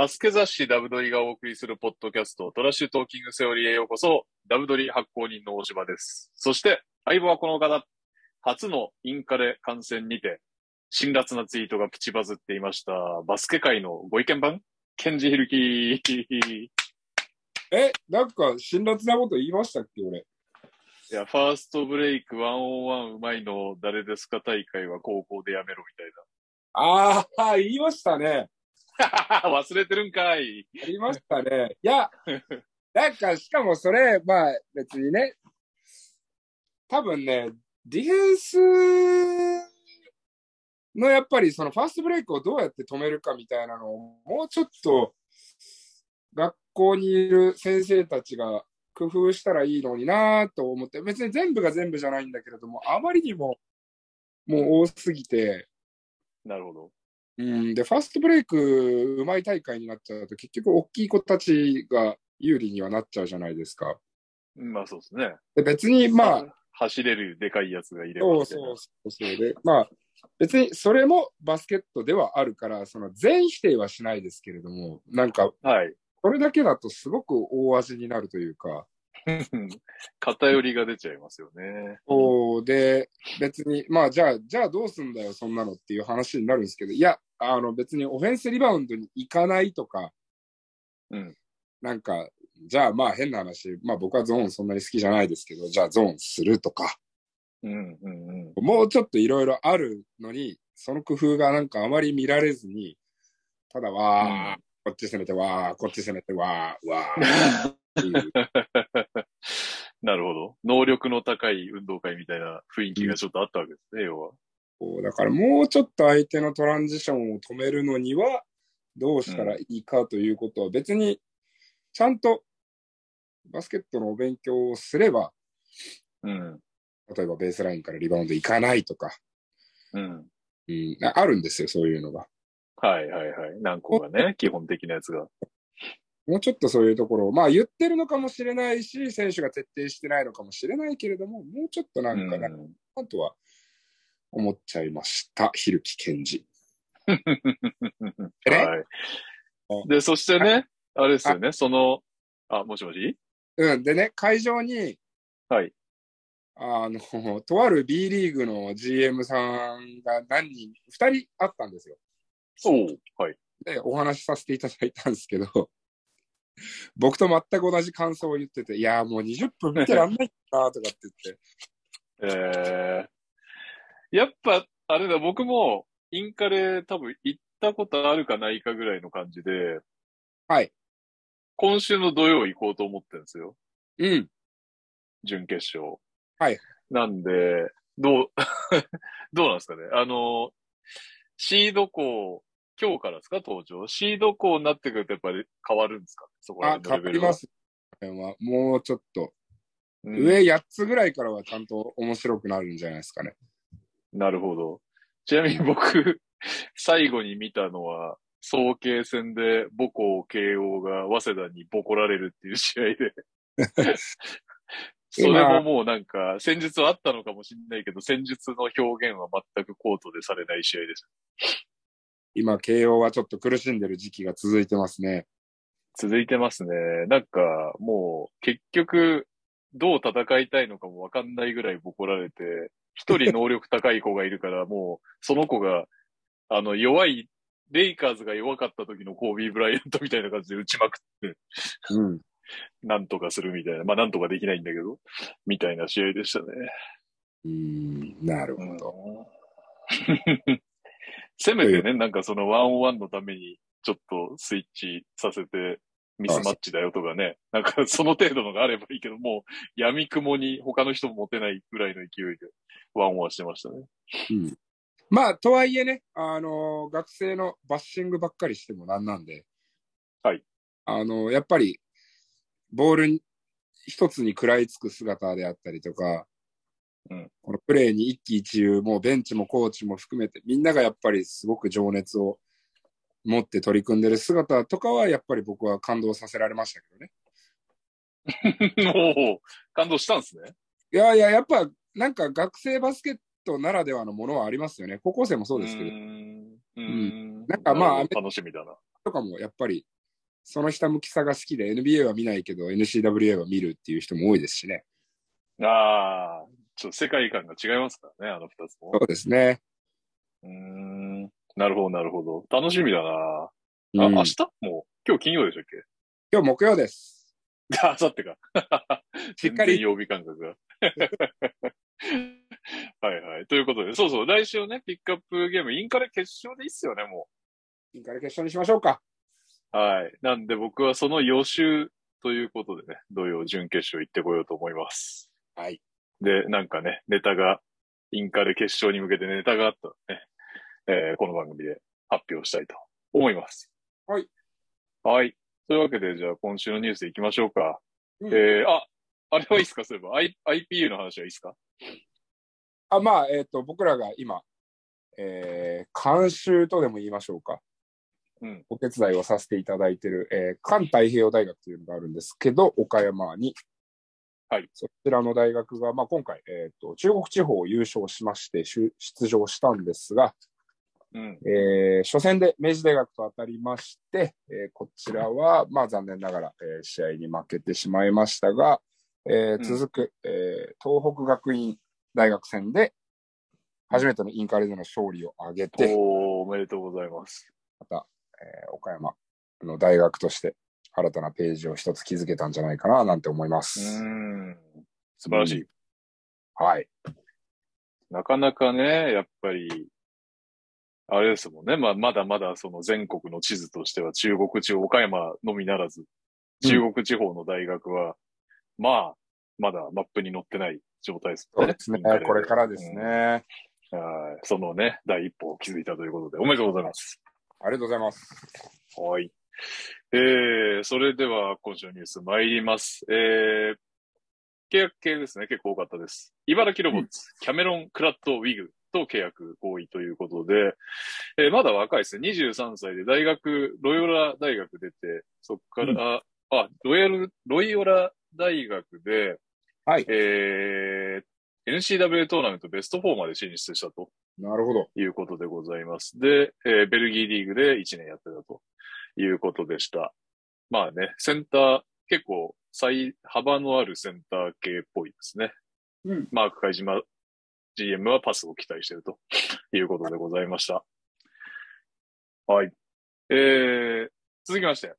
バスケ雑誌ダブドリがお送りするポッドキャスト、トラッシュトーキングセオリーへようこそ、ダブドリ発行人の大島です。そして、相棒はこの方、初のインカレ観戦にて、辛辣なツイートがプチバズっていました、バスケ界のご意見番ケンジヒルキー。え、なんか、辛辣なこと言いましたっけ、俺？いや、ファーストブレイクワンオンワンうまいの誰ですか大会は高校でやめろみああ、言いましたね。忘れてるんかい。ありましたね。いや、なんか、しかもそれ、まあ、別にね、多分ね、ディフェンスのやっぱりそのファーストブレイクをどうやって止めるかみたいなのを、もうちょっと学校にいる先生たちが工夫したらいいのになと思って、別に全部が全部じゃないんだけれども、あまりにももう多すぎて、なるほど。うん、で、ファーストブレイクうまい大会になっちゃうと、結局大きい子たちが有利にはなっちゃうじゃないですか。まあそうですね。で別に、まあ、走れるでかいやつがいればそうみたいな。そうそうそうで、まあ、別にそれもバスケットではあるから、その全否定はしないですけれども、なんか、はい。それだけだとすごく大味になるというか、偏りが出ちゃいますよね。そうで、別に、まあ、じゃあ、じゃあどうすんだよ、そんなのっていう話になるんですけど、いや、あの、別にオフェンスリバウンドに行かないとか、うん。なんか、じゃあまあ変な話、まあ僕はゾーンそんなに好きじゃないですけど、じゃあゾーンするとか、うん、うん、うん。もうちょっといろいろあるのに、その工夫がなんかあまり見られずに、ただわー、うんこっち攻めてわー、こっち攻めてわー、わー。なるほど。能力の高い運動会みたいな雰囲気がちょっとあったわけですね、要は。こうだからもうちょっと相手のトランジションを止めるのには、どうしたらいいかということは別に、ちゃんとバスケットのお勉強をすれば、うん。例えばベースラインからリバウンド行かないとか、うん。うん、ああるんですよ、そういうのが。はいはいはい。何個かね、基本的なやつが。もうちょっとそういうところを、まあ言ってるのかもしれないし、選手が徹底してないのかもしれないけれども、もうちょっとなんかな、うんとは思っちゃいました。ひるきけんじ。え？はい。で、そしてね、あれですよね、その、あ、もしもし？うん。でね、会場に、はい。あの、とある B リーグの GM さんが何人、二人あったんですよ。おうはい。で、お話しさせていただいたんですけど、僕と全く同じ感想を言ってて、いやーもう20分見てらんないなとかって言って、えー、やっぱ、あれだ、僕も、インカレ多分行ったことあるかないかぐらいの感じで、はい。今週の土曜行こうと思ってるんですよ。うん。準決勝。はい。なんで、どう、どうなんですかね。あの、シード校、今日からですか登場？シード校になってくるとやっぱり変わるんですかそこらあ、辺のレベルは。変わります。これはもうちょっと、うん上8つぐらいからはちゃんと面白くなるんじゃないですかね。なるほど。ちなみに僕、最後に見たのは、早慶戦で母校慶応が早稲田にボコられるっていう試合で。それももうなんか、戦術はあったのかもしれないけど、戦術の表現は全くコートでされない試合です。今、慶応はちょっと苦しんでる時期が続いてますね。続いてますね。なんか、もう、結局、どう戦いたいのかもわかんないぐらいボコられて、一人能力高い子がいるから、もう、その子が、あの、弱い、レイカーズが弱かった時のコービー・ブライアントみたいな感じで打ちまくって、うん。なんとかするみたいな。まあ、なんとかできないんだけど、みたいな試合でしたね。うーん、なるほど。うん せめてね、なんかそのワンオンワンのために、ちょっとスイッチさせて、ミスマッチだよとかね。なんかその程度のがあればいいけど、もう闇雲に他の人も持てないぐらいの勢いでワンオンワンしてましたね。うん。まあ、とはいえね、あのー学生のバッシングばっかりしてもなんなんで、はい。あのーやっぱり、ボールに一つに食らいつく姿であったりとか、うんこのプレーに一喜一憂、もうベンチもコーチも含めて、みんながやっぱりすごく情熱を持って取り組んでる姿とかは、やっぱり僕は感動させられましたけどね。もう、感動したんですね。いやいや、やっぱ、なんか学生バスケットならではのものはありますよね。高校生もそうですけどう。ーん。うーんなんかまあ楽しみだな。とかもやっぱり、その下向きさが好きで NBA は見ないけど NCWA は見るっていう人も多いですしね。ああ、ちょっと世界観が違いますからね、あの二つもそ。うですね。うーん。なるほど、なるほど。楽しみだな。あ、うん明日？もう、今日金曜でしたっけ？今日木曜です。あさってか。しっかり曜日感覚が。はいはい。ということで、そうそう、来週ね、ピックアップゲーム、インカレ決勝でいいっすよね、もインカレ決勝にしましょうか。う。はい。なんで僕はその予習ということでね、土曜準決勝行ってこようと思います。はい。で、なんかね、ネタが、インカレ決勝に向けてネタがあったらね、えーこの番組で発表したいと思います。はい。はい。というわけで、じゃあ今週のニュース行きましょうか。うんえー、あ、あれはいいっすか？そういえば、I、IPU の話はいいっすか？あ、まあ、えっ、と、僕らが今、えー、監修とでも言いましょうか。うん。お手伝いをさせていただいている、えー、関太平洋大学というのがあるんですけど、岡山に。はい。そちらの大学が、まあ、今回、えっ、と、中国地方を優勝しまして、出出場したんですが、うん。えー初戦で明治大学と当たりまして、えーこちらは、まあ残念ながら、えー試合に負けてしまいましたが、えーうん続く、えー東北学院大学戦で、初めてのインカレでの勝利を挙げて、おー、おめでとうございます。また、えー岡山の大学として新たなページを一つ築けたんじゃないかな、なんて思いまうす。ーん。素晴らしい。はい。なかなかね、やっぱり、あれですもんね。まあ、まだまだその全国の地図としては中国地方、岡山のみならず、中国地方の大学は、まあ、まだマップに載ってない状態ですね。そうですね。これからですね。うんはい。そのね、第一歩を築いたということで、おめでとうございます。ありがとうございます。はい。えー、それでは今週のニュース参ります。えー、契約系ですね。結構多かったです。茨城ロボッツ、キャメロン・クラット・ウィグと契約合意ということで、えーまだ若いですね。23歳で大学、ロイオラ大学出て、そこから、あ、ロイヤル、ロイオラ大学で、はい。えー、NCW トーナメントベスト4まで進出したと。なるほど。いうことでございます。で、えーベルギーリーグで1年やってたということでした。まあね、センター、結構、最、幅のあるセンター系っぽいですね。うん。マーク海島 GM はパスを期待しているということでございました。はい。えー、続きまして、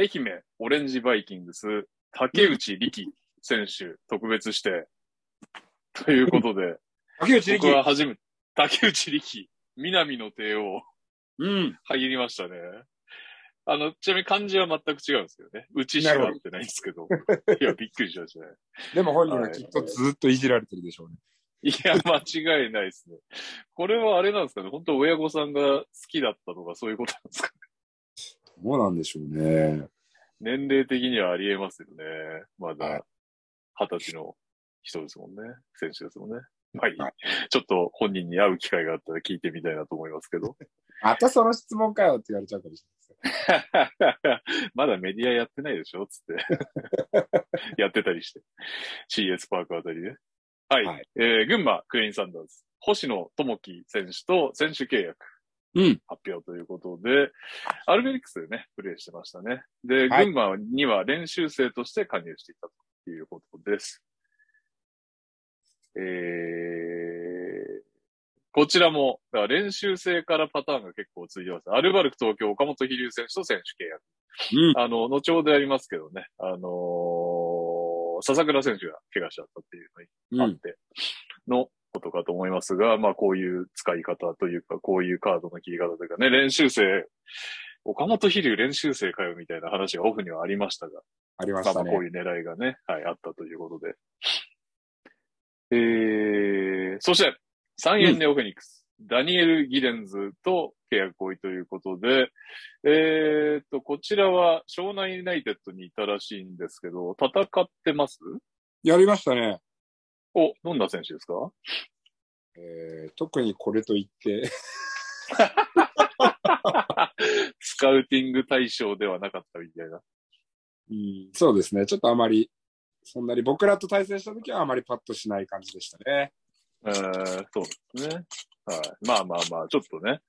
愛媛オレンジバイキングス、竹内力選手特別指定ということで、竹内僕は力。初めて、竹内力、南の帝王、うん。入りましたね。あの、ちなみに漢字は全く違うんですけどね。うちしか合ってないんですけど。いや、びっくりしましたね。でも本人はきっとずっといじられてるでしょうね。いや、間違いないですね。これはあれなんですかね。本当親御さんが好きだったとかそういうことなんですかね。どうなんでしょうね。年齢的にはありえますよね。まはいだ、二十歳の人ですもんね。選手ですもんね。まあいいはいちょっと本人に会う機会があったら聞いてみたいなと思いますけど。またその質問かよって言われちゃうかもし まだメディアやってないでしょ？つって。やってたりして。CS パークあたりで。はい。はいえー、群馬、クイーンサンダーズ。星野智樹選手と選手契約れない。うん。発表ということで、アルベリックスでね、プレーしてましたね。で、はい群馬には練習生として加入していたということです。えー、こちらも、だから練習生からパターンが結構ついてます。アルバルク東京岡本飛龍選手と選手契約。うん。あの、後ほどやりますけどね、あのー笹倉選手が怪我しちゃったっていうのにあってのことかと思いますが、まあこういう使い方というか、こういうカードの切り方というかね、練習生、岡本飛龍練習生かよみたいな話がオフにはありましたが、ありましたねまあまあこう。いう狙いがね、はい、あったということで。えー、そして、三円ネオフェニックス、ダニエル・ギデンズと契約合意ということで、えーっと、こちらは湘南ユナイテッドにいたらしいんですけど、戦ってます？やりましたね。お、どんな選手ですか？えー、特にこれといって、スカウティング対象ではなかったみたいな。うん、そうですね。ちょっとあまり、そんなに僕らと対戦した時はあまりパッとしない感じでしたね。えー、そうですね。はい。まあまあまあ、ちょっとね。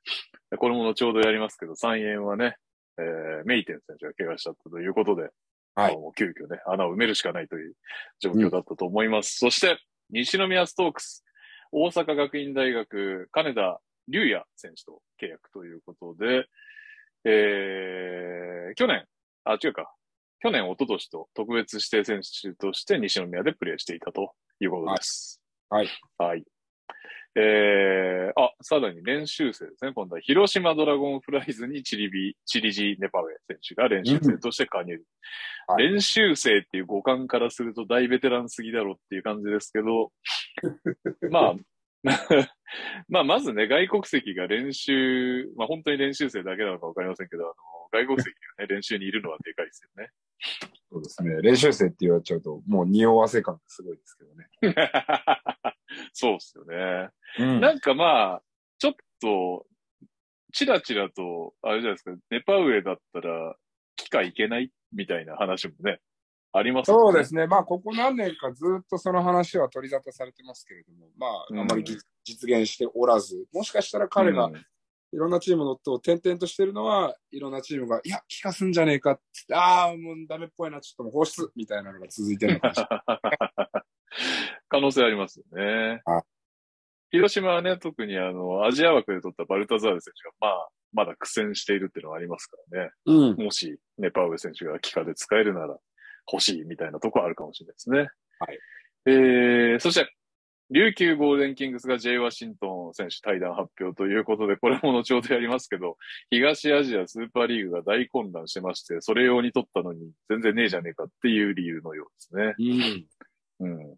これも後ほどやりますけど、3円はね、えー、メイテン選手が怪我しちゃったということで、はいもう急遽ね、穴を埋めるしかないという状況だったと思います。そして、西宮ストークス、大阪学院大学、金田龍也選手と契約ということで、えー、去年、あ、違うか、去年、一昨年と特別指定選手として西宮でプレーしていたということです。はい。はい。えー、あ、さらに練習生ですね。今度は広島ドラゴンフライズにチリビ、チリジ・ネパウェ選手が練習生として加入。はい練習生っていう五感からすると大ベテランすぎだろうっていう感じですけど、まあ、まあ、まずね、外国籍が練習、まあ本当に練習生だけなのかわかりませんけど、あの、外国籍がね、練習にいるのはでかいですよね。そうですね。練習生って言われちゃうと、もう匂わせ感がすごいですけどね。そうっすよね。うんなんかまあ、ちょっと、チラチラと、あれじゃないですか、ネパウエだったら、機械いけないみたいな話もね、ありますよね。そうですね。まあ、ここ何年かずっとその話は取り沙汰されてますけれども、まあ、うんあまり実実現しておらず、もしかしたら彼がうんいろんなチームの夫を転々としてるのは、いろんなチームが、いや、聞かすんじゃねえかって、ああ、もうダメっぽいな、ちょっともう放出みたいなのが続いてるのかもしれない。可能性ありますよねはい。広島はね、特にあの、アジア枠で取ったバルタザール選手が、まあ、まだ苦戦しているっていうのはありますからね。うん。もし、ネパウエ選手が機下で使えるなら欲しいみたいなところあるかもしれないですね。はい。えー、そして、琉球ゴールデンキングスが J ワシントン選手対談発表ということで、これも後ほどやりますけど、東アジアスーパーリーグが大混乱してまして、それ用に取ったのに全然ねえじゃねえかっていう理由のようですね。うん。うん。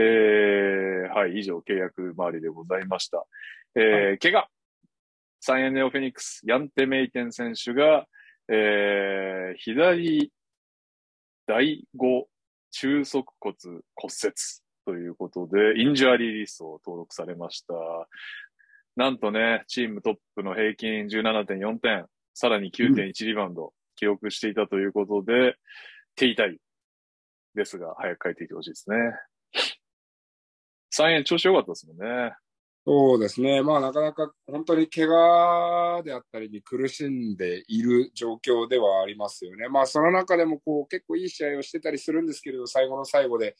えー、はい、以上契約周りでございました。えー、怪我。サンエネオフェニックス、ヤンテメイテン選手が、えー、左第5中足骨骨折ということで、インジュアリーリストを登録されました。なんとね、チームトップの平均17.4点、さらに9.1リバウンド、記録していたということで、手痛いですが、早く帰ってきてほしいですね。3円調子良かったですもんね。そうですね。まあ、なかなか本当に怪我であったりに苦しんでいる状況ではありますよね。まあ、その中でもこう結構いい試合をしてたりするんですけれど、最後の最後で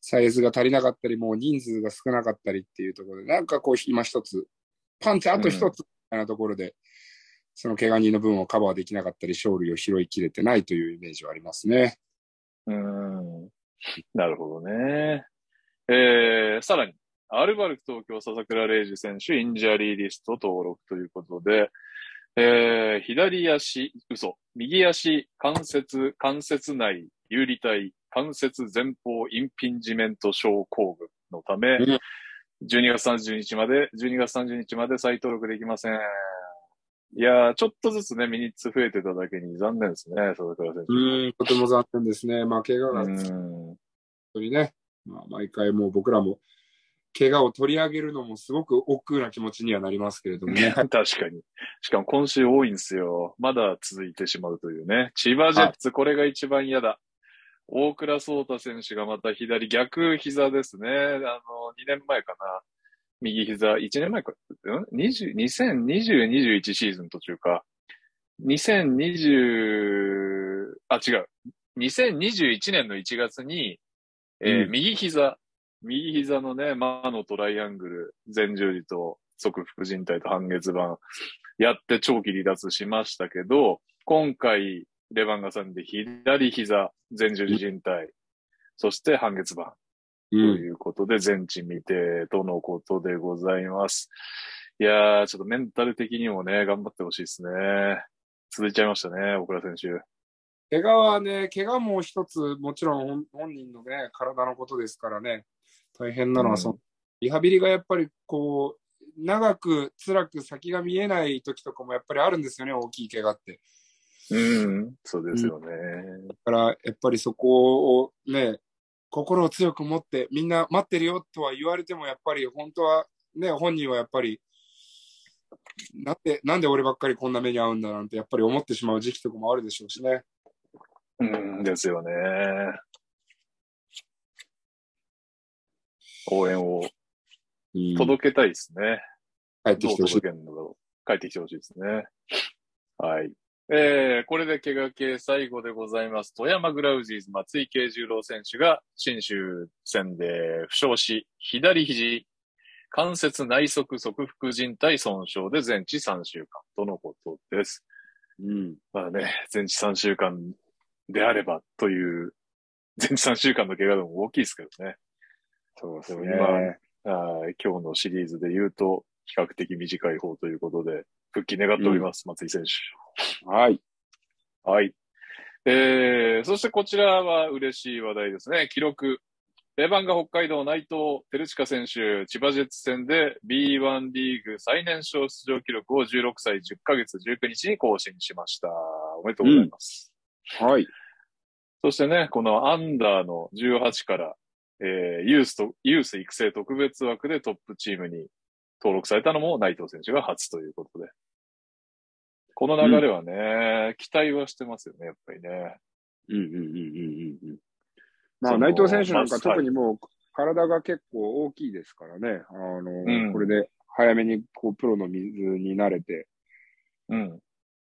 サイズが足りなかったり、もう人数が少なかったりっていうところで、なんかこう今一つ、パンチあと一つみたいなところで、その怪我人の分をカバーできなかったり、勝利を拾いきれてないというイメージはありますね。うーん。なるほどね。えー、さらに、アルバルク東京笹倉怜寿選手、インジャリーリスト登録ということで、えー、左足、嘘、右足関節、関節内遊離体、関節前方インピンジメント症候群のため、うん12月30日まで、12月30日まで再登録できません。いやー、ちょっとずつね、ミニッツ増えてただけに残念ですね、笹倉選手。うん、とても残念ですね。まあ、怪我が本うん当にね、まあ、毎回もう僕らも、怪我を取り上げるのもすごく億劫な気持ちにはなりますけれどもね。確かに。しかも今週多いんですよ。まだ続いてしまうというね。千葉ジェッツ、これが一番嫌だ。大倉壮太選手がまた左逆膝ですね。あの、2年前かな。右膝、1年前か、うん ?20、2020、21シーズン途中か。2020、あ、違う。2021年の1月に、えーうん右膝、右膝のね、魔のトライアングル、前十字と側副靭帯と半月板やって長期離脱しましたけど、今回、レバンガさんで左膝、前十字靭帯、そして半月板とうん。いうことで、全治未定とのことでございます。いやー、ちょっとメンタル的にもね、頑張ってほしいですね。続いちゃいましたね、大倉選手。怪我はね、怪我も一つ、もちろん本本人のね、体のことですからね、大変なのはその、うんリハビリがやっぱりこう、長く辛く先が見えない時とかもやっぱりあるんですよね、大きい怪我って。うん、そうですよね。だから、やっぱりそこをね、心を強く持って、みんな待ってるよとは言われても、やっぱり本当は、ね、本人はやっぱり、なんで、なんで俺ばっかりこんな目に遭うんだなんて、やっぱり思ってしまう時期とかもあるでしょうしね。うん、ですよね。応援をうん届けたいですね。帰ってきてほしい帰ってきてほしいですね。はい。えー、これで怪我系最後でございます。富山グラウジーズ松井慶十郎選手が新州戦で負傷し、左肘、関節内側側副靭帯損傷で全治3週間とのことです。うん。まあね、全治3週間であればという、全治3週間の怪我でも大きいですけどね。そうですね。今はい今日のシリーズで言うと、比較的短い方ということで、復帰願っております、松井選手。はい。はい。えー、そしてこちらは嬉しい話題ですね。記録。レバンガ北海道内藤照親選手、千葉ジェッツ戦で B1 リーグ最年少出場記録を16歳10ヶ月19日に更新しました。おめでとうございます。はい。そしてね、このアンダーの18から、えー、ユースと、ユース育成特別枠でトップチームに登録されたのも内藤選手が初ということで。この流れはね、期待はしてますよね、やっぱりね。うんうんうんうんうんうん。まあ、内藤選手なんか特にもう体が結構大きいですからね。あの、うんこれで早めにこうプロの水に慣れて、うん。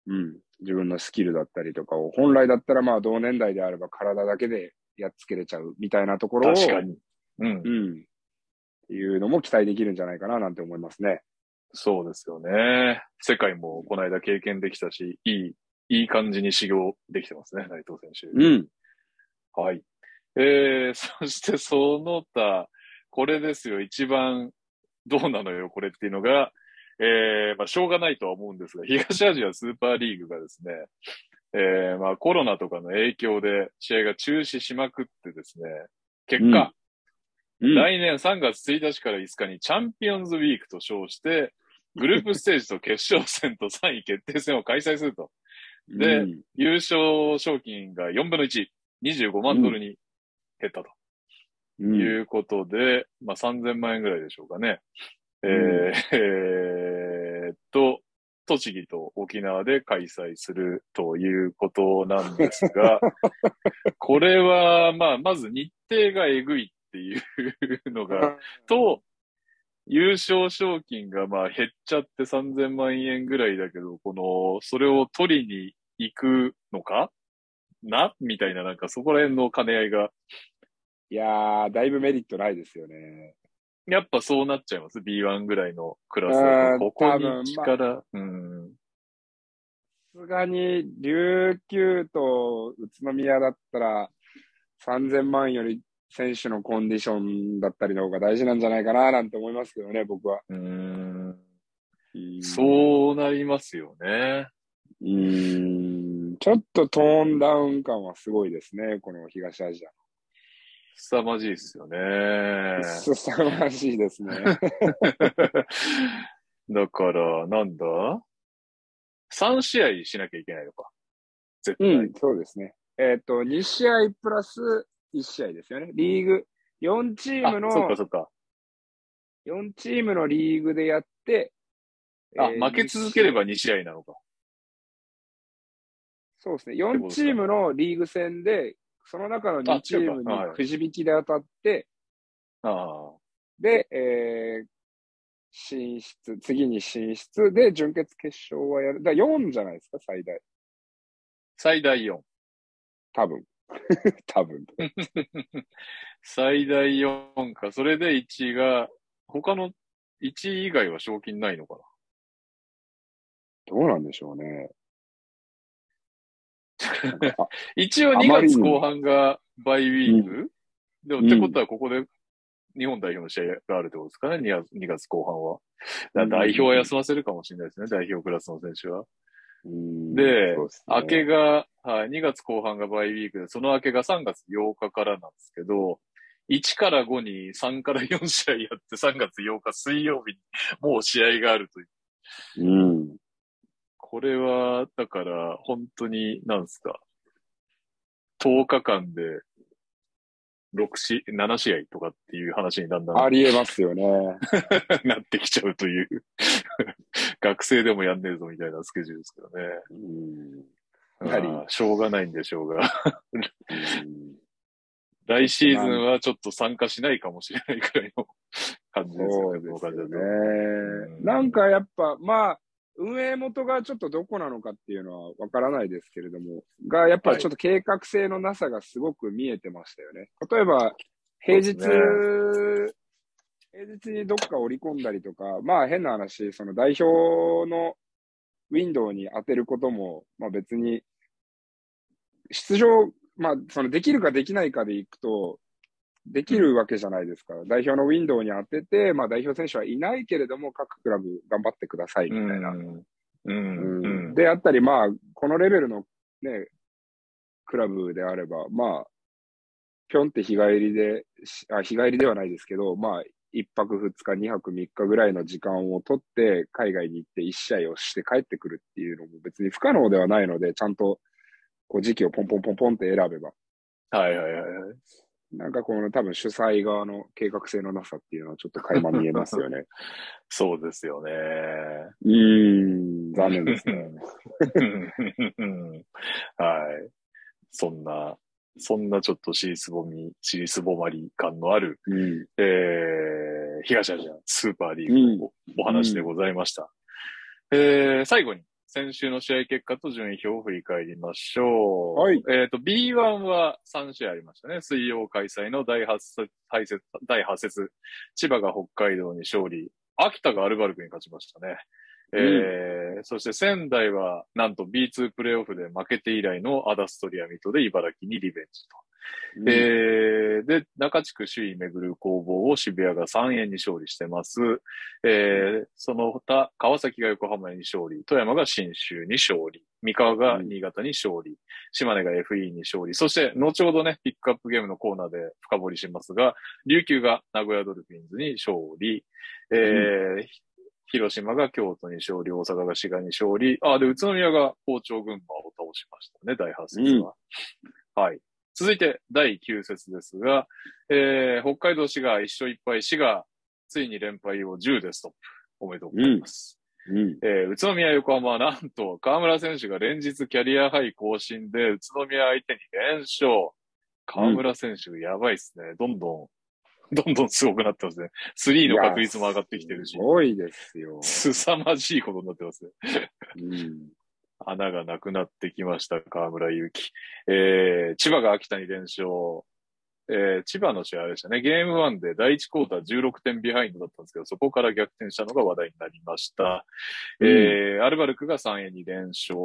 うん、自分のスキルだったりとかを、本来だったらまあ同年代であれば体だけでやっつけれちゃうみたいなところを、確かに。うんう。ん、っていうのも期待できるんじゃないかななんて思いますね。そうですよね。世界もこの間経験できたし、いい、いい感じに修行できてますね、内藤選手。うん。はい。えー、そしてその他、これですよ、一番どうなのよ、これっていうのが、えー、まあ、しょうがないとは思うんですが、東アジアスーパーリーグがですね、えー、まあ、コロナとかの影響で試合が中止しまくってですね、結果、うん、来年3月1日から5日にチャンピオンズウィークと称して、グループステージと決勝戦と3位決定戦を開催すると。でうん優勝賞金が4分の1、25万ドルに減ったと。うんいうことで、まあ3000万円ぐらいでしょうかね。えーうんえと、栃木と沖縄で開催するということなんですが、これは、まあ、まず日程がえぐいっていうのが、と、優勝賞金がまあ減っちゃって3000万円ぐらいだけど、この、それを取りに行くのか？な？みたいな、なんかそこら辺の兼ね合いが、いやー、だいぶメリットないですよね。やっぱそうなっちゃいます？B1 ぐらいのクラスここに力、うん。さすがに、琉球と宇都宮だったら、3000万より選手のコンディションだったりの方が大事なんじゃないかななんて思いますけどね、僕は。うーん。うんそうなりますよね。うーん。ちょっとトーンダウン感はすごいですね、この東アジア。凄まじいですよね。すさまじいですね。だから、なんだ ?3 試合しなきゃいけないのか。絶対。うん、そうですね。えっ、と、2試合プラス1試合ですよね。リーグ、4チームの、あ、そっかそっか。4チームのリーグでやって、あ、えー負け続ければ2試合なのか。そうですね。てこと4チームのリーグ戦で、その中の2チームにくじ引きで当たって、ああ。で、えー進出、次に進出で、準決決勝はやる。だ4じゃないですか、最大。最大4。多分。多分。最大4か。それで1が、他の1位以外は賞金ないのかなどうなんでしょうね。一応2あまりに月後半がバイウィーク、でも、ってことはここで日本代表の試合があるってことですかね？2, 月2月後半は。代表は休ませるかもしれないですね、代表クラスの選手は。うんでね明けが、はい、2月後半がバイウィークで、その明けが3月8日からなんですけど、1から5に3から4試合やって3月8日水曜日にもう試合があるという。うん。これは、だから、本当に、なんですか？10日間で、6し、7試合とかっていう話にだんだんありえますよね。なってきちゃうという。学生でもやんねえぞみたいなスケジュールですけどね。うん。やはりしょうがないんでしょうが。うん来シーズンはちょっと参加しないかもしれないくらいの感じですよね、そうです。ね。んなんかやっぱ、まあ、運営元がちょっとどこなのかっていうのはわからないですけれども、が、やっぱりちょっと計画性のなさがすごく見えてましたよね。例えば、平日、そう平日にどっか織り込んだりとか、まあ変な話、その代表のウィンドウに当てることも、まあ別に、出場、まあそのできるかできないかでいくと、できるわけじゃないですか。代表のウィンドウに当てて、まあ代表選手はいないけれども、各クラブ頑張ってくださいみたいな。であったり、まあ、このレベルのね、クラブであれば、まあ、ぴょんって日帰りで、しあ日帰りではないですけど、まあ、一泊二日、二泊三日ぐらいの時間を取って、海外に行って一試合をして帰ってくるっていうのも別に不可能ではないので、ちゃんと、こう時期をポンポンポンポンって選べば。はいはいはいはい。なんかこの多分主催側の計画性のなさっていうのはちょっと垣間見えますよね。そうですよね。うーん、残念ですね。はい。そんな、そんなちょっと尻すぼみ、尻すぼまり感のある、うん。えー、東アジアスーパーリーグのお,、話でございました。えー、最後に、先週の試合結果と順位表を振り返りましょう。はいえっ、と、B1 は3試合ありましたね。水曜開催の第8節、第節第8節。千葉が北海道に勝利。秋田がアルバルクに勝ちましたね。えーそして仙台は、なんと B2 プレイオフで負けて以来のアダストリアミットで茨城にリベンジと。えーで、中地区首位めぐる攻防を渋谷が3円に勝利してます。えーその他、川崎が横浜に勝利、富山が新州に勝利、三河が新潟に勝利、島根が FE に勝利、そして、後ほどね、ピックアップゲームのコーナーで深掘りしますが、琉球が名古屋ドルフィンズに勝利、えー広島が京都に勝利、大阪が滋賀に勝利、あ、で、宇都宮が好調群馬を倒しましたね、第8節は。はい。続いて、第9節ですが、えー、北海道滋賀1勝1敗、滋賀、ついに連敗を10でストップ。おめでとうございます。うん。えー、宇都宮横浜はなんと、河村選手が連日キャリアハイ更新で、宇都宮相手に連勝。河村選手、やばいっすね。どんどん、どんどんすごくなってますね。スリーの確率も上がってきてるしす、ごいですよ。すさまじいことになってますね。うん。穴がなくなってきました、河村勇輝。えー、千葉が秋田に連勝。えー、千葉の試合でしたね。ゲーム1で第1クォーター16点ビハインドだったんですけど、そこから逆転したのが話題になりました。えー、アルバルクが三遠に連勝。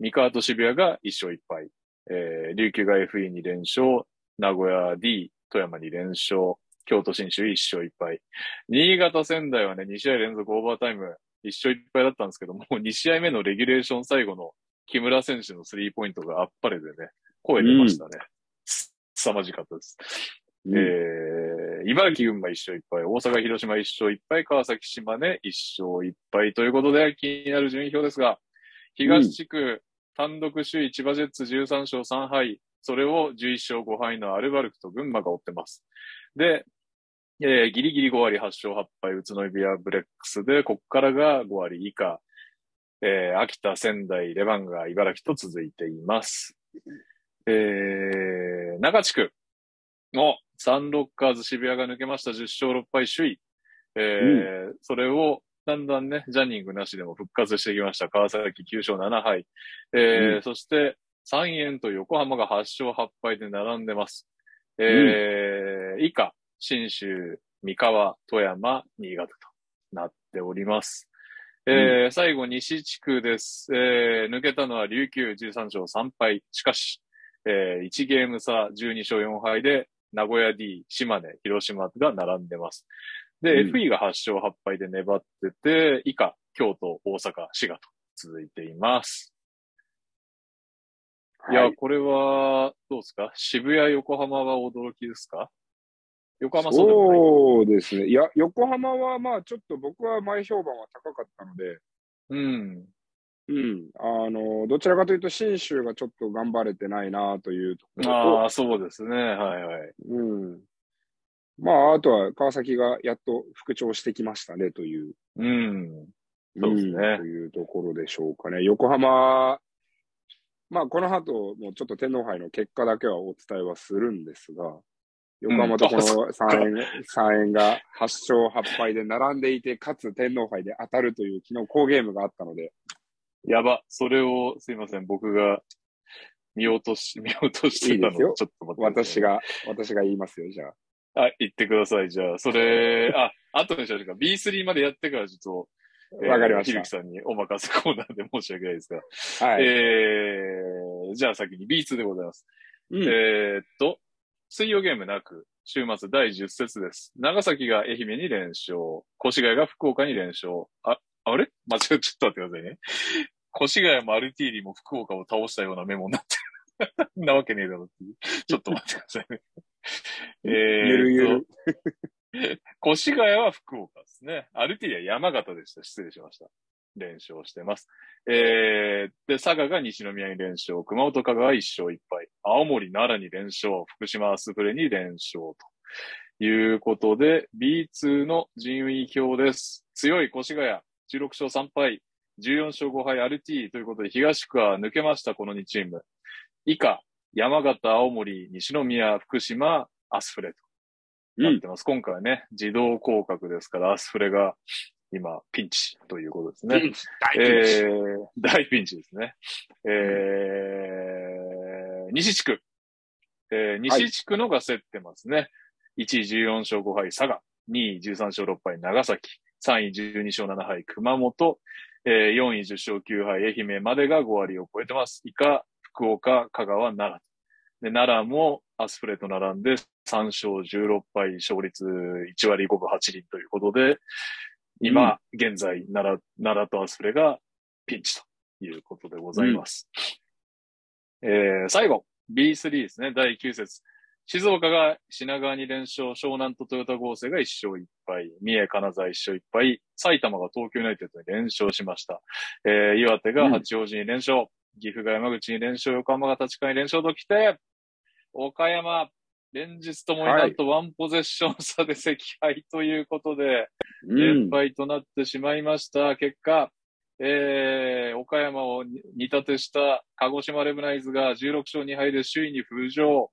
三河と渋谷が1勝1敗。えー、琉球が FE に連勝。名古屋 D、富山に連勝。京都信州1勝1敗。新潟仙台はね、2試合連続オーバータイム1勝1敗だったんですけども、2試合目のレギュレーション最後の木村選手のスリーポイントがあっぱれでね、声出ましたね。す凄まじかったです。うんえー、茨城、群馬1勝1敗、大阪、広島1勝1敗、川崎、島根1勝1敗ということで、気になる順位表ですが、東地区、単独首位千葉ジェッツ13勝3敗、それを11勝5敗のアルバルクと群馬が追ってます。で、えーギリギリ5割8勝8敗、宇都宮ブレックスで、こっからが5割以下、えー秋田、仙台、レバンガ、茨城と続いています。えー、中地区のサンロッカーズ渋谷が抜けました10勝6敗首位。えーそれをだんだんね、ジャニングなしでも復活してきました。川崎9勝7敗。えーうんそして、三円と横浜が8勝8敗で並んでます。えー以下、新州、三河、富山、新潟となっております。えー最後、西地区です。えー抜けたのは琉球13勝3敗。しかし、えー1ゲーム差12勝4敗で、名古屋 D、島根、広島が並んでます。で、うん FE が8勝8敗で粘ってて、以下、京都、大阪、滋賀と続いています。いや、はいこれは、どうですか？渋谷、横浜は驚きですか？横浜そうでもないそうですね。いや、横浜はまあちょっと僕は前評判は高かったので、うん。うん。あの、どちらかというと、新州がちょっと頑張れてないなというところと、ああ、そうですね。はいはい。うん。まあ、あとは川崎がやっと復調してきましたねという、うん。そうですねんというところでしょうかね。横浜、まあ、この後もちょっと天皇杯の結果だけはお伝えはするんですが、横浜とこの3円、三円が8勝8敗で並んでいて、かつ天皇杯で当たるという昨日好ゲームがあったので。やば。それを、すいません。僕が見落とし、見落としてたのいいですよちょっと待って。私。が、私が言いますよ、じゃあ。あ、言ってください。じゃあ、それ、あ、後にしましょうか。B3 までやってからちょっと、わかりましひるきさんにお任せコーナーで申し訳ないですが。た。はい。えー、じゃあ先に B2 でございます。うんえーっと、水曜ゲームなく、週末第10節です。長崎が愛媛に連勝。越谷が福岡に連勝。あ、あれ？間違え、ちょっと待ってくださいね。越谷もアルティーリも福岡を倒したようなメモになってる。なわけねえだろっていう。ちょっと待ってくださいね。えーゆるゆる。越谷は福岡ですね。アルティーリは山形でした。失礼しました。連勝してます。えー、で、佐賀が西宮に連勝、熊本香川は1勝1敗、青森奈良に連勝、福島アスフレに連勝ということで、B2 の順位表です。強い越谷、16勝3敗、14勝5敗、アルティということで、東区は抜けました、この2チーム。以下、山形、青森、西宮、福島、アスフレとなってます。今回はね、自動降格ですから、アスフレが今、ピンチということですね。ピンチ大ピンチえー、大ピンチですね。えー、西地区。えー、西地区のが競ってますね。1位14勝5敗、佐賀。2位13勝6敗、長崎。3位12勝7敗、熊本。えー、4位10勝9敗、愛媛までが5割を超えてます。以下、福岡、香川、奈良。で、奈良もアスフレと並んで3勝16敗、勝率1割5分8厘ということで、今、現在、奈良、奈良とアスフレがピンチということでございます。えー、最後、B3 ですね、第9節。静岡が品川に連勝、湘南とトヨタ合成が1勝1敗、三重、金沢1勝1敗、埼玉が東京ユナイテッドに連勝しました。えー、岩手が八王子に連勝、岐阜が山口に連勝、横浜が立川に連勝ときて、岡山、連日ともになんとワンポゼッション差で惜敗ということで、うん連敗となってしまいました。結果、えー、岡山を煮立てした鹿児島レブナイズが16勝2敗で首位に浮上。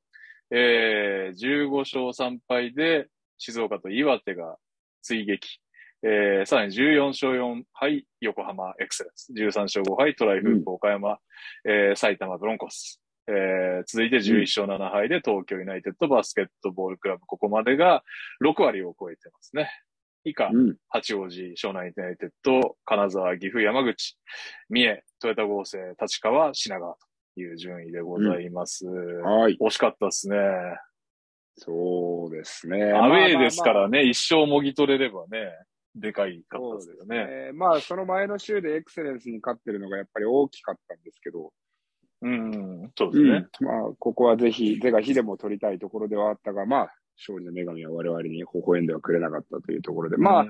えー、15勝3敗で静岡と岩手が追撃。えー、さらに14勝4敗横浜エクセレンス。13勝5敗トライフープ岡山、えー、埼玉ブロンコス。えー、続いて11勝7敗で東京ユナイテッドバスケットボールクラブ。ここまでが6割を超えてますね。以下、うん。八王子、湘南ユナイテッド、金沢、岐阜、山口、三重、トヨタ合成、立川、品川という順位でございます。はい。惜しかったですね。そうですね。アウェーですかまあまあまあらね、一勝もぎ取れればね、でかいかったですけどね。えーまあ、その前の週でエクセレンスに勝ってるのがやっぱり大きかったんですけど、うん、そうですね。まあ、ここはぜひ、是が非でも取りたいところではあったが、まあ、勝利の女神は我々に微笑んではくれなかったというところで、ま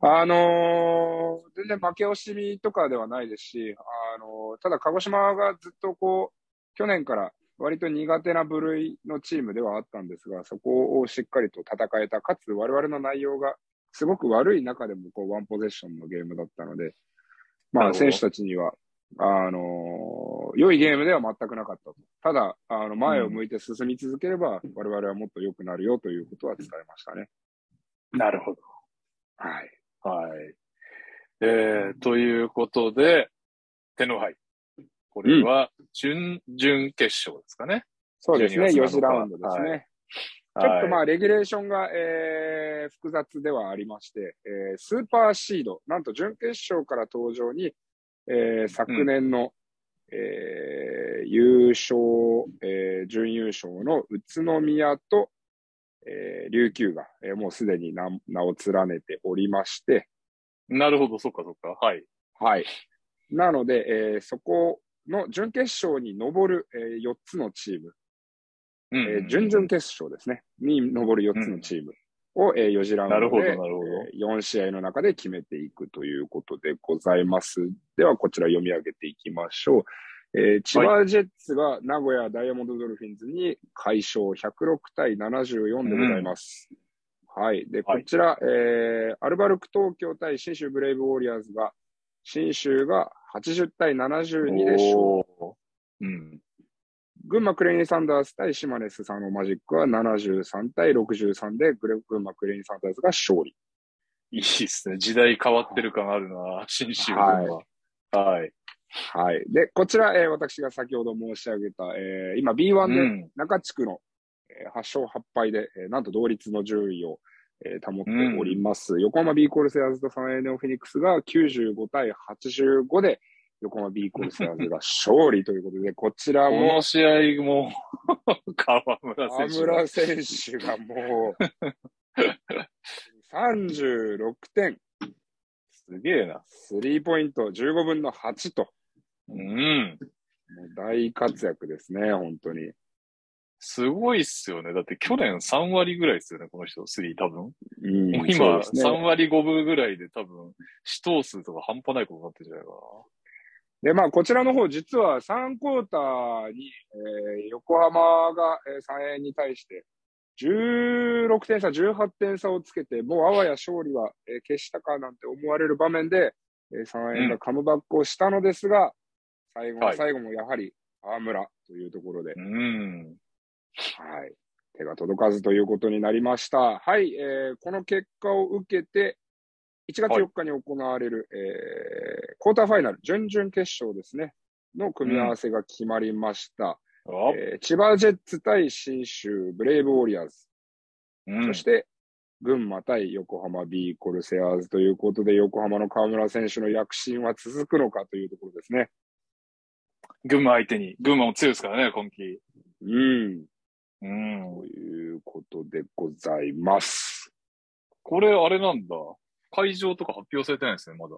あ、あのー全然負け惜しみとかではないですし、あのーただ鹿児島がずっとこう、去年から割と苦手な部類のチームではあったんですが、そこをしっかりと戦えた、かつ我々の内容がすごく悪い中でもこうワンポゼッションのゲームだったので、まあ選手たちには、あのー良いゲームでは全くなかったと。ただ、あの、前を向いて進み続ければ、我々はもっと良くなるよということは伝えましたね。なるほど。はい。はい。えー、ということで、天皇杯。これは、準、々決勝ですかね。そうですね、12 4月7日次ラウンドですね。ちょっとまあ、あ、レギュレーションが、えー、複雑ではありまして、えー、スーパーシード、なんと準決勝から登場に、えー、昨年の、えー、優勝、えー、準優勝の宇都宮と、えー、琉球が、えーもうすでに名名を連ねておりまして、なるほど、そっかそっか。はい。はい。なので、えー、そこの準決勝に上る、えー、4つのチーム、うんえー準々決勝ですね、に上る4つのチームを、えー4次ラウンドで、なるほどなるほどえー4試合の中で決めていくということでございます。では、こちら読み上げていきましょう。えー千葉ジェッツが名古屋ダイヤモンドドルフィンズに快勝106対74でございます。はい。で、こちら、えーアルバルク東京対新州ブレイブウォリアーズが、新州が80対72で勝利。おーうん。群馬クレインサンダース対島根スサノマジックは73対63で、群馬クレインサンダースが勝利。いいですね。時代変わってる感あるな、新州群馬。はい。はい。で、こちら、えー私が先ほど申し上げた、えー今 B1 でうん。中地区の、えー8勝8敗で、えーなんと同率の順位を、えー保っております。横浜ビーコルセアーズとサンエネオフェニックスが95対85で、横浜ビーコルセアーズが勝利ということで、こちらこもの試合も、河村河選手が。村選手がもう、36点、すげえな。スリーポイント15分の8と、うん。もう大活躍ですね、本当に。すごいっすよね。だって去年3割ぐらいですよね、この人、スリー多分。うんもう今、そうですね3割5分ぐらいで多分、死闘数とか半端ないことになってるんじゃないかで、まあ、こちらの方、実は3クォーターに、えー横浜が、えー、3円に対して、16点差、18点差をつけて、もうあわや勝利は、えー消したかなんて思われる場面で、えー、3円がカムバックをしたのですが、最後のはい最後もやはり河村というところで、な。うん。はい。手が届かずということになりました。はい。えーこの結果を受けて、1月4日に行われる、えークォーターファイナル、準々決勝ですね、の組み合わせが決まりました。あ、えー千葉ジェッツ対新州ブレイブウォリアーズ、うんそして、群馬対横浜ビーコルセアーズということで、横浜の河村選手の躍進は続くのかというところですね。群馬相手に。群馬も強いですからね、今季。うん。うんと。いうことでございます。これ、あれなんだ。会場とか発表されてないですね、まだ。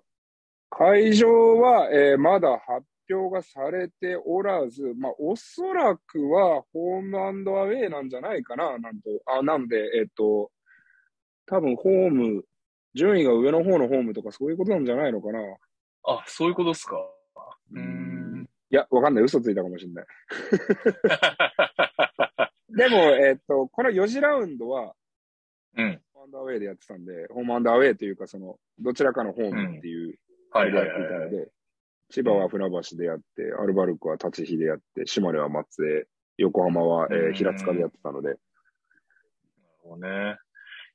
会場は、えーまだ発表がされておらず、まあ、おそらくはホームアウェイなんじゃないかな、なんと。あ、なんで、えっ、と、多分ホーム、順位が上の方のホームとかそういうことなんじゃないのかな。あ、そういうことですか。うーん。いや、わかんない。嘘ついたかもしれない。でも、えっ、と、この4次ラウンドは、うん。ホームアンドアウェイでやってたんで、ホームアンドアウェイというか、その、どちらかのホームっていう、はいはいはい。ので、千葉は船橋でやって、アルバルクは立ち火でやって、島根は松江、横浜は、えーうん平塚でやってたので、そうね。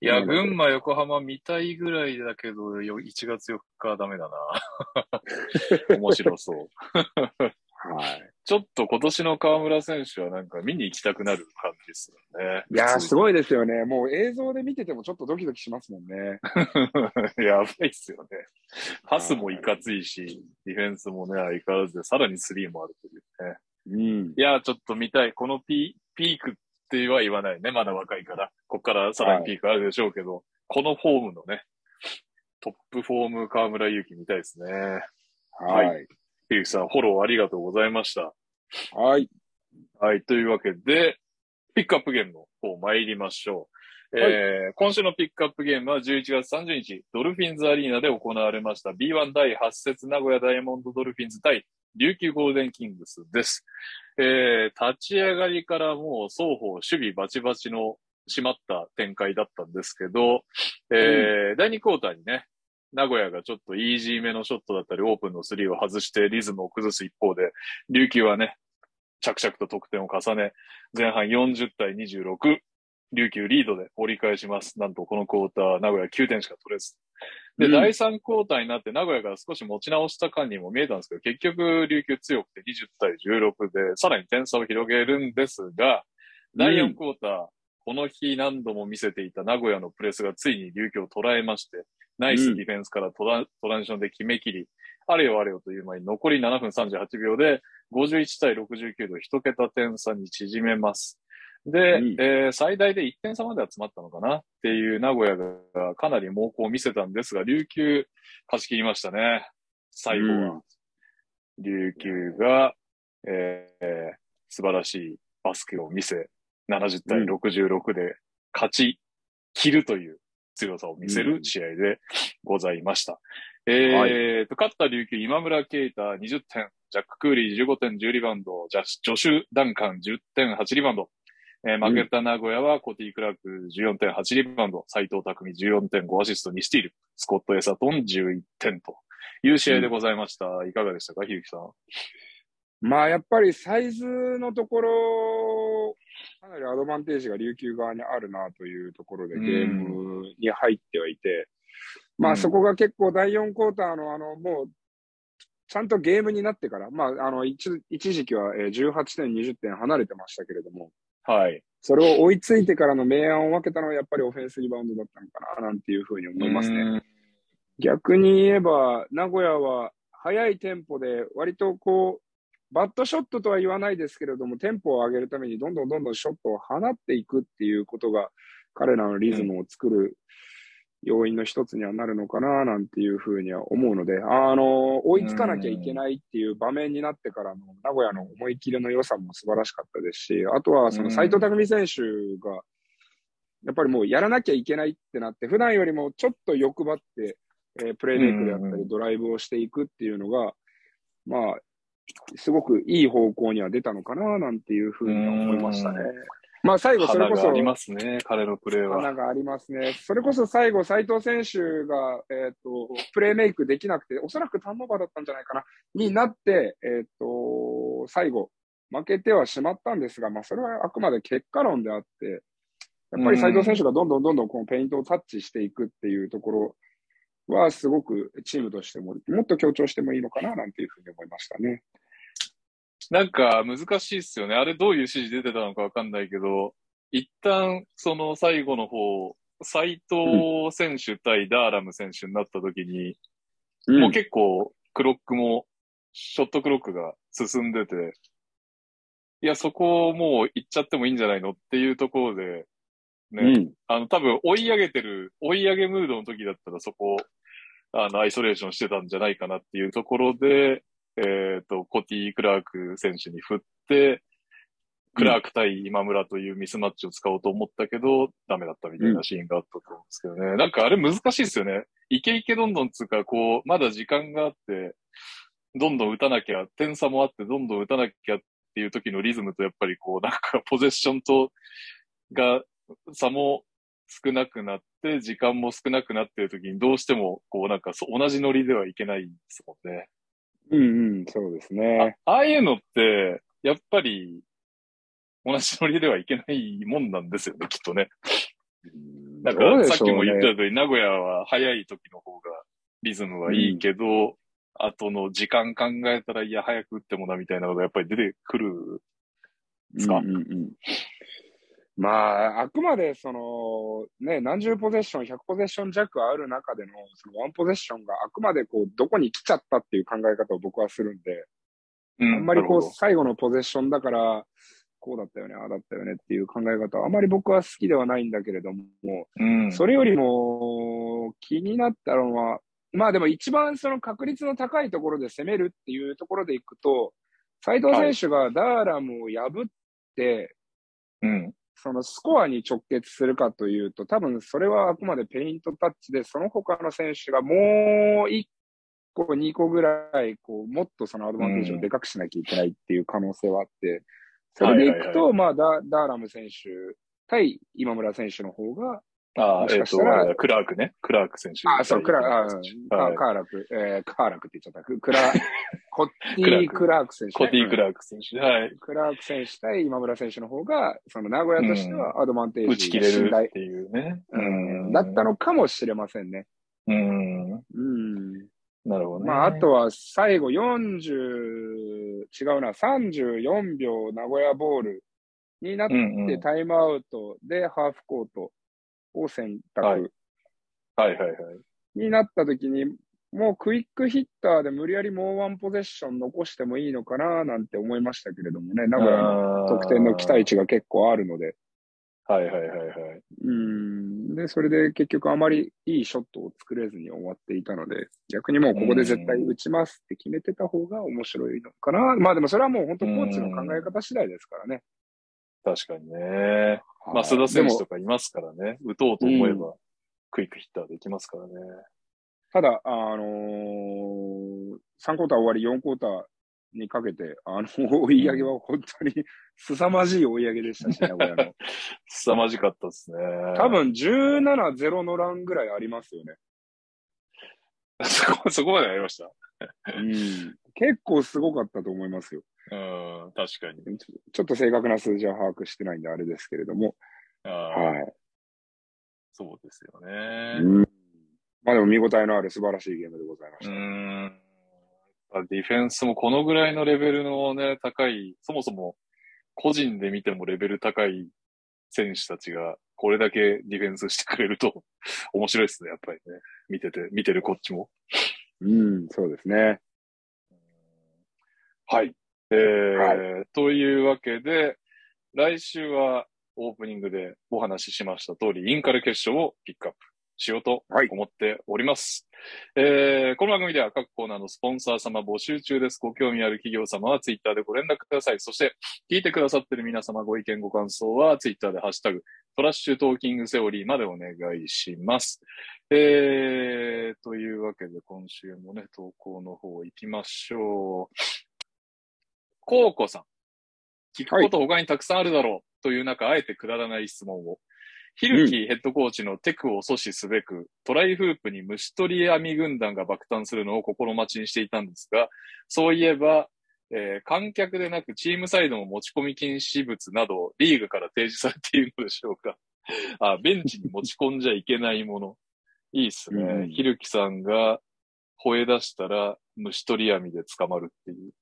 いや、群馬、横浜見たいぐらいだけど、よ1月4日はダメだな。面白そう。はい。ちょっと今年の河村選手はなんか見に行きたくなる感じですよね。いやー、すい。ごいですよね。もう映像で見ててもちょっとドキドキしますもんね。やばいっすよね。パスもいかついし、ディフェンスもね、相変わらずで、さらにスリーもあるというね。うん。いや、ちょっと見たい。このピピークっては言わないね。まだ若いから。こっからさらにピークあるでしょうけど、このフォームのね、トップフォーム河村勇輝見たいですね。はい。ひるきさん、フォローありがとうございました。はい。はい。というわけで、ピックアップゲームの方参りましょう。えー今週のピックアップゲームは11月30日、ドルフィンズアリーナで行われました B1 第8節名古屋ダイヤモンドドルフィンズ対琉球ゴールデンキングスです。えー立ち上がりからもう双方守備バチバチの締まった展開だったんですけど、えー第2クォーターにね、名古屋がちょっとイージーめのショットだったり、オープンのスリーを外してリズムを崩す一方で、琉球はね、着々と得点を重ね、前半40対26、琉球リードで折り返します。なんとこのクォーター、名古屋9点しか取れず。で、うん第3クォーターになって名古屋が少し持ち直した感にも見えたんですけど、結局琉球強くて20対16で、さらに点差を広げるんですが、第4クォーター、この日何度も見せていた名古屋のプレスがついに琉球を捉えまして、ナイスディフェンスからトラ,、トランジションで決め切り、あれよあれよという間に残り7分38秒で51対69と1桁点差に縮めます。で、うんえー最大で1点差まで集まったのかな？っていう名古屋がかなり猛攻を見せたんですが、琉球勝ち切りましたね。最後は。琉球が、えー素晴らしいバスケを見せ、70対66で勝ち切るという強さを見せる試合でございました。えーと、勝った琉球、今村啓太20点、ジャック・クーリー15点。10リバウンド、ジャジョシュ・ダンカン10点。8リバウンド、えー負けた名古屋はコティ・クラーク14.8リバウンド、斉藤匠14.5アシスト2スティール、スコット・エサトン11点。という試合でございました。いかがでしたか、ひゆきさん。まあやっぱりサイズのところ、かなりアドバンテージが琉球側にあるなというところでゲームに入ってはいて、まあそこが結構第4クォーターのあのもうちゃんとゲームになってから、まああの一一時期は18点、20点離れてましたけれども、はい。それを追いついてからの明暗を分けたのはやっぱりオフェンスリバウンドだったのかななんていうふうに思いますね。逆に言えば、名古屋は速いテンポで割とこう、バットショットとは言わないですけれども、テンポを上げるためにどんどんどんどんショットを放っていくっていうことが、彼らのリズムを作る要因の一つにはなるのかな、なんていうふうには思うので、あの、追いつかなきゃいけないっていう場面になってからの名古屋の思い切りの良さも素晴らしかったですし、あとはその斎藤匠選手が、やっぱりもうやらなきゃいけないってなって、普段よりもちょっと欲張って、えー、プレイメイクであったり、ドライブをしていくっていうのが、まあ、すごくいい方向には出たのかな、なんていうふうに思いましたね。まあ最後それこそ。ありますね、彼のプレーは。花がありますね。それこそ最後、斎藤選手が、えっ、ー、と、プレーメイクできなくて、おそらくターンオーバーだったんじゃないかな、になって、えっ、ー、と、最後、負けてはしまったんですが、まあそれはあくまで結果論であって、やっぱり斎藤選手がどんどんどんどんこのペイントをタッチしていくっていうところは、すごくチームとしても、もっと強調してもいいのかな、なんていうふうに思いましたね。なんか難しいっすよね。あれどういう指示出てたのかわかんないけど、一旦その最後の方、斎藤選手対ダーラム選手になった時に、うん、もう結構クロックも、ショットクロックが進んでて、いや、そこをもう行っちゃってもいいんじゃないのっていうところで、ね、うん、あの、多分追い上げてる、追い上げムードの時だったらそこを、あの、アイソレーションしてたんじゃないかなっていうところで、えっ、ー、と、コティ・クラーク選手に振って、クラーク対今村というミスマッチを使おうと思ったけど、ダメだったみたいなシーンがあったと思うんですけどね。なんかあれ難しいですよね。イケイケどんどんつうか、こう、まだ時間があって、どんどん打たなきゃ、点差もあってどんどん打たなきゃっていう時のリズムとやっぱりこう、なんかポゼッションと、が、差も少なくなって、時間も少なくなってる時にどうしても、こうなんか同じノリではいけないですもんね。うんうん、そうですね。あああいうのって、やっぱり、同じノリではいけないもんなんですよね、きっとね。なんか、さっきも言った通り、名古屋は早い時の方がリズムはいいけど、うん、後の時間考えたら、いや、早く打ってもな、みたいなのがやっぱり出てくるですか、うんうんうんまあ、あくまで、その、ね、何十ポゼッション、100ポゼッション弱ある中での、そのワンポゼッションがあくまでこう、どこに来ちゃったっていう考え方を僕はするんで、うん、あんまりこう、最後のポゼッションだから、こうだったよね、ああだったよねっていう考え方はあまり僕は好きではないんだけれども、うん、それよりも気になったのは、まあでも一番その確率の高いところで攻めるっていうところでいくと、斉藤選手がダーラムを破って、はい、うん、そのスコアに直結するかというと、多分それはあくまでペイントタッチで、その他の選手がもう1個、2個ぐらい、こう、もっとそのアドバンテージをでかくしなきゃいけないっていう可能性はあって、それでいくと、まあダ、ダーラム選手対今村選手の方が、ああ、えっ、と、クラークね。クラーク選手。あそう、クラーク、はい、カーラク、えー、カーラクって言っちゃった。クラ、コッティ・クラーク選手、コッティ・クラーク選手。はい。クラーク選手対今村選手の方が、その名古屋としてはアドバンテージ、打ち切れるっていうね。うん。だったのかもしれませんね。うん。うん。なるほどね。まあ、あとは最後40、違うな、34秒名古屋ボールになってタイムアウトでハーフコートを選択。はい、はいはいはい。になった時に、もうクイックヒッターで無理やりもうワンポゼッション残してもいいのかななんて思いましたけれどもね、名古屋の得点の期待値が結構あるので。はいはいはいはい。うん。で、それで結局あまりいいショットを作れずに終わっていたので、逆にもうここで絶対打ちますって決めてた方が面白いのかな。まあでもそれはもう本当コーチの考え方次第ですからね。確かにね。まあ、須田選手とかいますからね。打とうと思えば、クイックヒッターできますからね。ただ、あのー、3クォーター終わり、4クォーターにかけて、あの、追い上げは本当に 凄まじい追い上げでしたし、名古屋の。凄まじかったですね。多分17-0のランぐらいありますよね。そこ、そこまでありました？うん。結構すごかったと思いますよ。うん、確かに。ちょっと正確な数字は把握してないんであれですけれども。はい。そうですよね。うん。まあでも見応えのある素晴らしいゲームでございましうた。ん。ディフェンスもこのぐらいのレベルのね、高い、そもそも個人で見てもレベル高い選手たちがこれだけディフェンスしてくれると 面白いですね、やっぱりね。見てて、見てるこっちも。うん、そうですね。はい。えーはというわけで、来週はオープニングでお話ししました通り、インカレ決勝をピックアップしようとはい思っております。えーこの番組では各コーナーのスポンサー様募集中です。ご興味ある企業様はツイッターでご連絡ください。そして、聞いてくださっている皆様ご意見ご感想はツイッターでハッシュタグ、トラッシュトーキングセオリーまでお願いします。えー、というわけで今週もね、投稿の方行きましょう。コウコさん。聞くこと他にたくさんあるだろうという中、あえてくだらない質問を。ヒルキヘッドコーチのテクを阻止すべく、トライフープに虫取り網軍団が爆誕するのを心待ちにしていたんですが、そういえば、えー観客でなくチームサイドも持ち込み禁止物など、リーグから提示されているのでしょうか。あ、ベンチに持ち込んじゃいけないもの。いいっすね。うんひるきさんが吠え出したら虫取り網で捕まるっていう。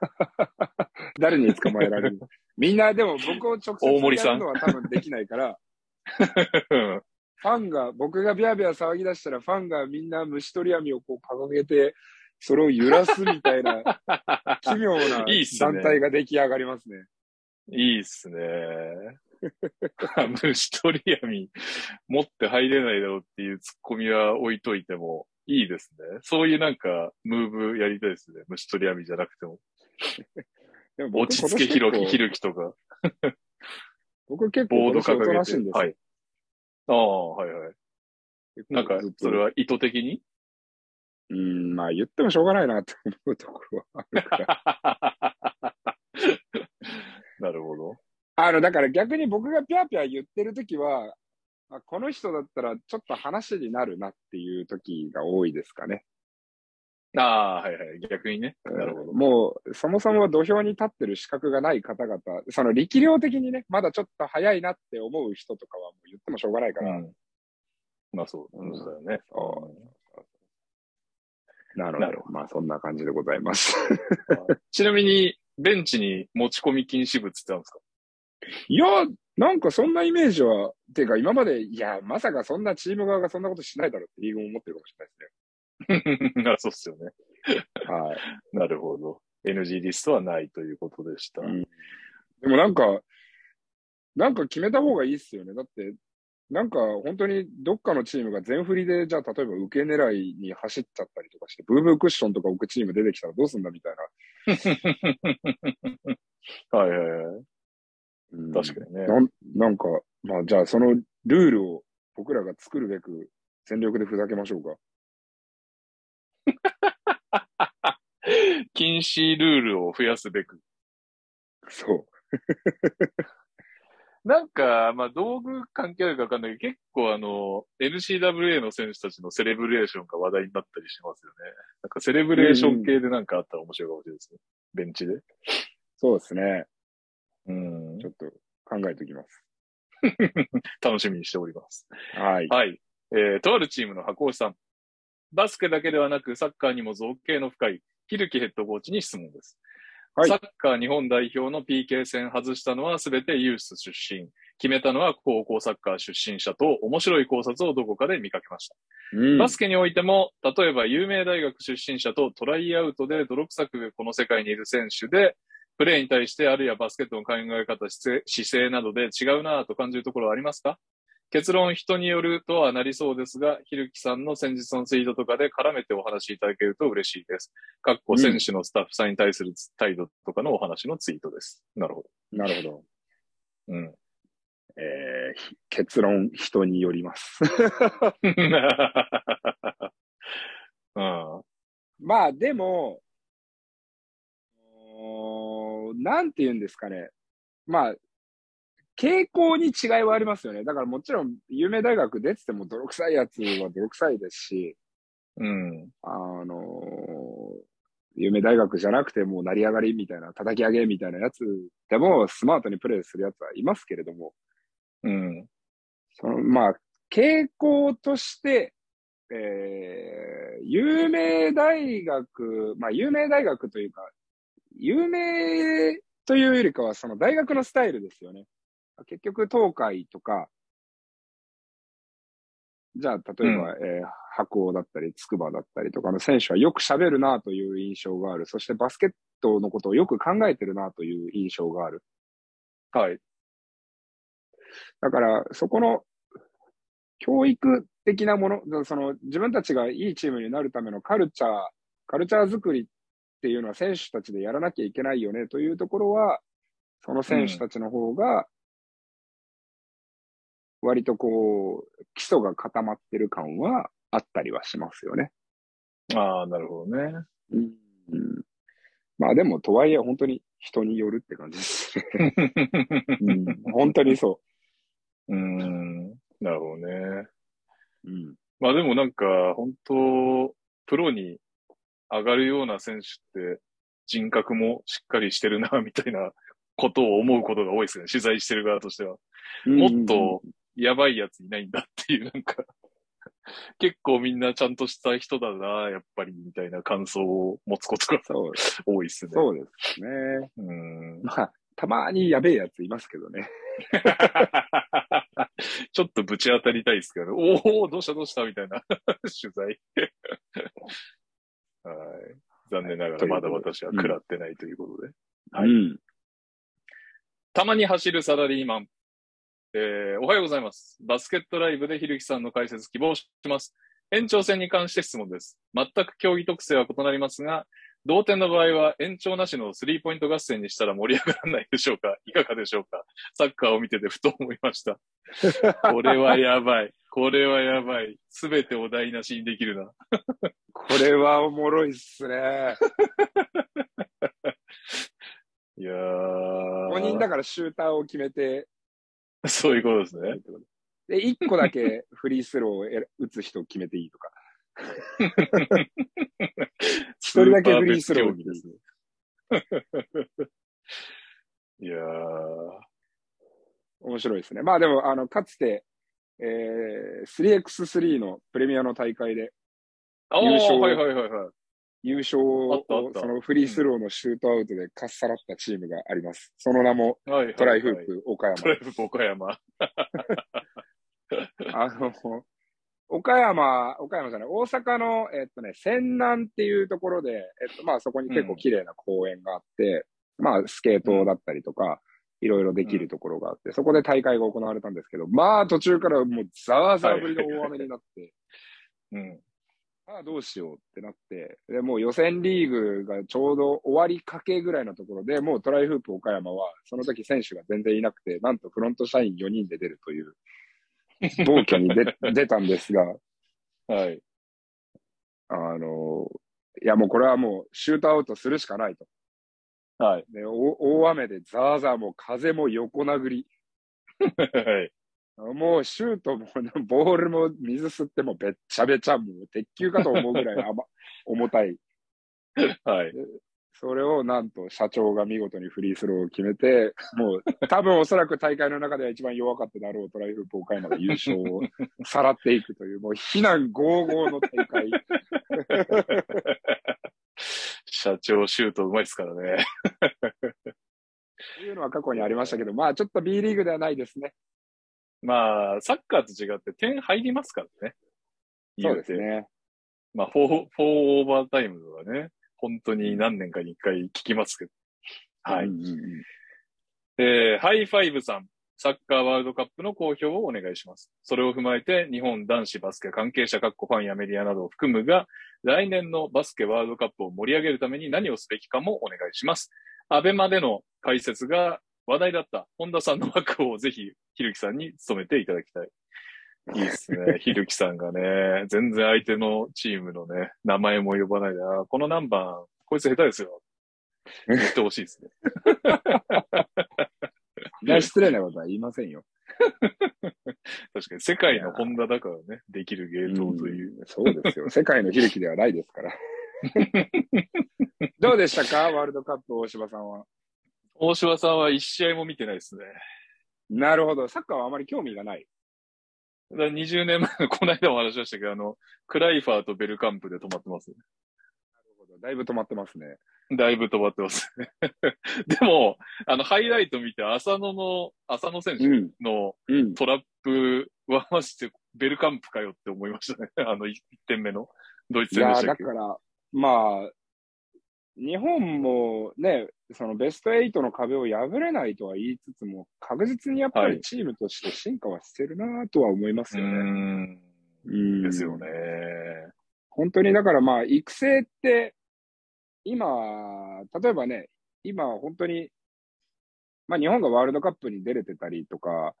誰に捕まえられるみんなでも僕を直接やるのは多分できないから、ファンが、僕がビャービャー騒ぎ出したら、ファンがみんな虫取り網をこう掲げて、それを揺らすみたいな、奇妙な団体が出来上がりますね。いいっすね。虫取り網持って入れないだろうっていうツッコミは置いといてもいいですね。そういうなんかムーブやりたいですね。虫取り網じゃなくても。でも僕落ち着けひろき、ひるきとか、僕結構ボード掲げて。なしいんですよ。はい。ああ、はいはい。なんかそれは意図的に？うん、まあ言ってもしょうがないなって思うところはあるから。なるほど。あの、だから逆に僕がピャーピャー言ってるときは、あこの人だったらちょっと話になるなっていう時が多いですかね。ああ、はいはい。逆にね。なるほど。もう、そもそも土俵に立ってる資格がない方々、その力量的にね、まだちょっと早いなって思う人とかはもう言ってもしょうがないから。うん。まあそう、うんそうだよね。そなるほど。まあそんな感じでございます。ちなみに、ベンチに持ち込み禁止物ってあるんですか？いや、なんかそんなイメージは、ていうか今まで、いや、まさかそんなチーム側がそんなことしないだろうってリーグも思ってるかもしれないです あそうっすよね。ね。はい。なるほど。NG リストはないということでした。うんでもなんか、なんか決めた方がいいっすよね。だって、なんか本当にどっかのチームが全振りで、じゃあ例えば受け狙いに走っちゃったりとかして、ブーブークッションとか置くチーム出てきたらどうすんだみたいな。はいはいはい。うん確かにね。なんなんか、まあじゃあそのルールを僕らが作るべく全力でふざけましょうか。禁止ルールを増やすべく。そう。なんか、まあ、道具関係あるかわかんないけど、結構あの、NCWA の選手たちのセレブレーションが話題になったりしますよね。なんかセレブレーション系でなんかあったら面白いかもしれないですね。ベンチで。そうですね。うんちょ。っと考えておきます。楽しみにしております。はい。はい。えー、とあるチームの箱押さん。バスケだけではなく、サッカーにも造形の深い、ヒルキヘッドコーチに質問です。はいサッカー日本代表の PK 戦外したのはすべてユース出身。決めたのは高校サッカー出身者と面白い考察をどこかで見かけました。うんバスケにおいても、例えば有名大学出身者とトライアウトで泥臭くこの世界にいる選手で、プレーに対してあるいはバスケットの考え方、姿勢などで違うなぁと感じるところはありますか？結論人によるとはなりそうですが、ひるきさんの先日のツイートとかで絡めてお話しいただけると嬉しいです。かっこ選手のスタッフさんに対する態度とかのお話のツイートです。なるほなるほど。ど。うん。えーひ結論、人によります。うん。まあ、でも、なんて言うんですかね。まあ、傾向に違いはありますよね。だからもちろん、有名大学出てても泥臭いやつは泥臭いですし、うん。あのー有名大学じゃなくてもう成り上がりみたいな、叩き上げみたいなやつでもスマートにプレイするやつはいますけれども、うん。その、まあ、傾向として、えー、有名大学、まあ、有名大学というか、有名というよりかは、その大学のスタイルですよね。結局、東海とか、じゃあ、例えば、えー白鴎だったり、筑波だったりとかの選手はよく喋るなという印象がある。そしてバスケットのことをよく考えてるなという印象がある。はい。だから、そこの教育的なもの、その自分たちがいいチームになるためのカルチャー、カルチャー作りっていうのは選手たちでやらなきゃいけないよねというところは、その選手たちの方が、割とこう、基礎が固まってる感はあったりはしますよね。ああ、なるほどね。うん。まあでも、とはいえ本当に人によるって感じですね。うん、本当にそううん。なるほどね。う。うん。まあでもなんか、本当プロに上がるような選手って人格もしっかりしてるな、みたいな ことを思うことが多いですね。取材してる側としては。もっとやばいやついないんだっていう、なんか、結構みんなちゃんとした人だな、やっぱり、みたいな感想を持つことが多いですね。そうですね。うん。まあ、たまにやべえやついますけどね。ちょっとぶち当たりたいですけどね。おお、どうしたどうしたみたいな取材。はい。残念ながらまだ私は食らってないということで。はいうん。たまに走るサラリーマン。えーおはようございます。バスケットライブでひるきさんの解説希望します。延長戦に関して質問です。全く競技特性は異なりますが、同点の場合は延長なしのスリーポイント合戦にしたら盛り上がらないでしょうか？いかがでしょうか？サッカーを見ててふと思いました。これはやばい。これはやばい。すべてを台無しにできるな。これはおもろいっすね。いやー。5人だからシューターを決めて、そういうことですね。で、1個だけフリースローをえ打つ人を決めていいとか。一人だけフリースローをスーパー別競技ですね。いやー。面白いですね。まあでも、あの、かつて、えー、3x3 のプレミアの大会で優勝はいはいはいはい。優勝をそのフリースローのシュートアウトでかっさらったチームがあります。その名もトライフープ岡山。トライフープ岡山。あの、岡山、岡山じゃない、大阪の、えっとね、泉南っていうところで、えっと、まあそこに結構綺麗な公園があって、まあスケートだったりとか、いろいろできるところがあって、そこで大会が行われたんですけど、まあ途中からもうザーザー降りの大雨になって、うん。ああ、どうしようってなって、で、もう予選リーグがちょうど終わりかけぐらいのところで、もうトライフープ岡山は、その時選手が全然いなくて、なんとフロント社員4人で出るという、暴挙に出出たんですが、はい。あの、いやもうこれはもうシュートアウトするしかないと。はい。で、お大雨でザーザーもう風も横殴り。はい。もうシュートも、ボールも水吸ってもべっちゃべちゃ、もう鉄球かと思うぐらい甘 重たい。はい。それをなんと社長が見事にフリースローを決めて、もう多分おそらく大会の中では一番弱かっただろうトライフープ岡山が優勝を さらっていくという、もう非難合々の大会。社長シュートうまいですからね。というのは過去にありましたけど、まあちょっと B リーグではないですね。まあ、サッカーと違って点入りますからね。そうです。ね。まあ、 four、four overtimeとかね。本当に何年かに一回聞きますけど。はい。うんえー、ハイファイブさん。サッカーワールドカップの講評をお願いします。それを踏まえて、日本男子バスケ関係者、各ファンやメディアなどを含むが、来年のバスケワールドカップを盛り上げるために何をすべきかもお願いします。アベマでの解説が話題だった本田さんの枠をぜひ、ひるきさんに務めていただきたい。いいですね。ひるきさんがね、全然相手のチームのね、名前も呼ばないで、あこの何番、こいつ下手ですよ。言ってほしいですね。失礼なことは言いませんよ。確かに世界のホンダだからね、できる芸当という。うんそうですよ。世界の悲劇ではないですから。どうでしたか？ワールドカップ、大柴さんは。大柴さんは一試合も見てないですね。なるほど。サッカーはあまり興味がない。だから20年前の、この間も話しましたけど、あの、クライファーとベルカンプで止まってます、ね。だいぶ止まってますね。だいぶ止まってます。でも、あの、ハイライト見て、浅野の、浅野選手うん。のうん。トラップはまして、ベルカンプかよって思いましたね。あの、1点目のドイツいやー、戦でしたっけ？だから、まあ、日本もね、そのベスト8の壁を破れないとは言いつつも、確実にやっぱはいりチームとして進化はしてるなとは思いますよね。ん。うんですよね。本当にだからまあ、育成って、今、例えばね、今本当に、まあ日本がワールドカップに出れてたりとか、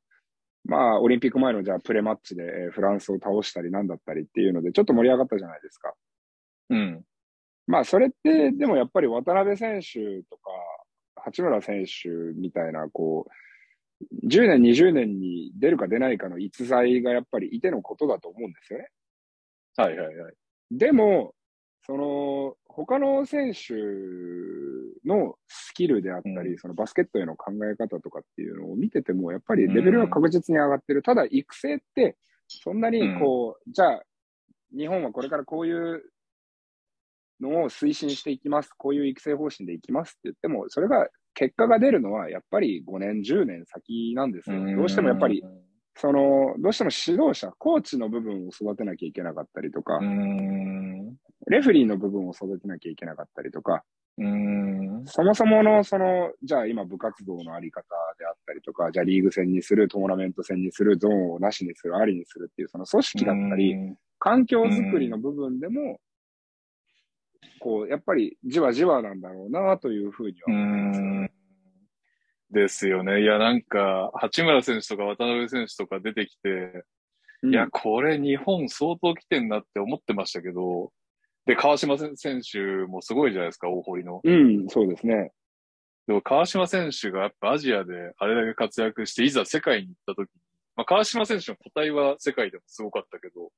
まあオリンピック前のじゃあプレマッチでえーフランスを倒したりなんだったりっていうのでちょっと盛り上がったじゃないですか。うん。まあそれってでもやっぱり渡辺選手とか八村選手みたいなこう、10年20年に出るか出ないかの逸材がやっぱりいてのことだと思うんですよね。はいはいはい。でも、その、他の選手のスキルであったり、うんそのバスケットへの考え方とかっていうのを見てても、やっぱりレベルは確実に上がってる。ただ、育成って、そんなにこう、じゃあ、日本はこれからこういうのを推進していきます。こういう育成方針でいきますって言っても、それが、結果が出るのは、やっぱり5年、10年先なんですよ。どうしてもやっぱり、その、どうしても指導者、コーチの部分を育てなきゃいけなかったりとか。レフェリーの部分を育てなきゃいけなかったりとか、うーん。そもそもの、その、じゃあ今部活動のあり方であったりとか、じゃあリーグ戦にする、トーナメント戦にする、ゾーンをなしにする、ありにするっていう、その組織だったり、うん環境づくりの部分でも、こう、やっぱりじわじわなんだろうなというふうには思いますね。ですよね。いや、なんか、八村選手とか渡辺選手とか出てきて、うんいや、これ日本相当来てんなって思ってましたけど、で、川島選手もすごいじゃないですか、大堀の。うん、そうですね。でも川島選手がやっぱアジアであれだけ活躍して、いざ世界に行った時に、まあ、川島選手の個体は世界でもすごかったけど、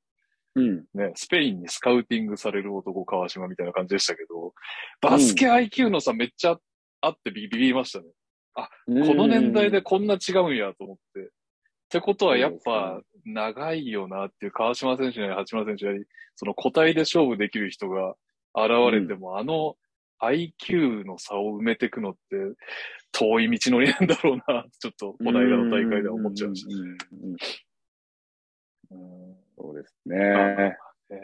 うん。ね、スペインにスカウティングされる男川島みたいな感じでしたけど、バスケ IQ の差めっちゃあってビビりましたね。この年代でこんな違うんやと思って。ってことはやっぱ長いよなっていう川島選手なり八村選手なり、その個体で勝負できる人が現れても、あの IQ の差を埋めていくのって遠い道のりなんだろうな、ちょっとこの間の大会では思っちゃいました。うんうんうんうん。そうですね。え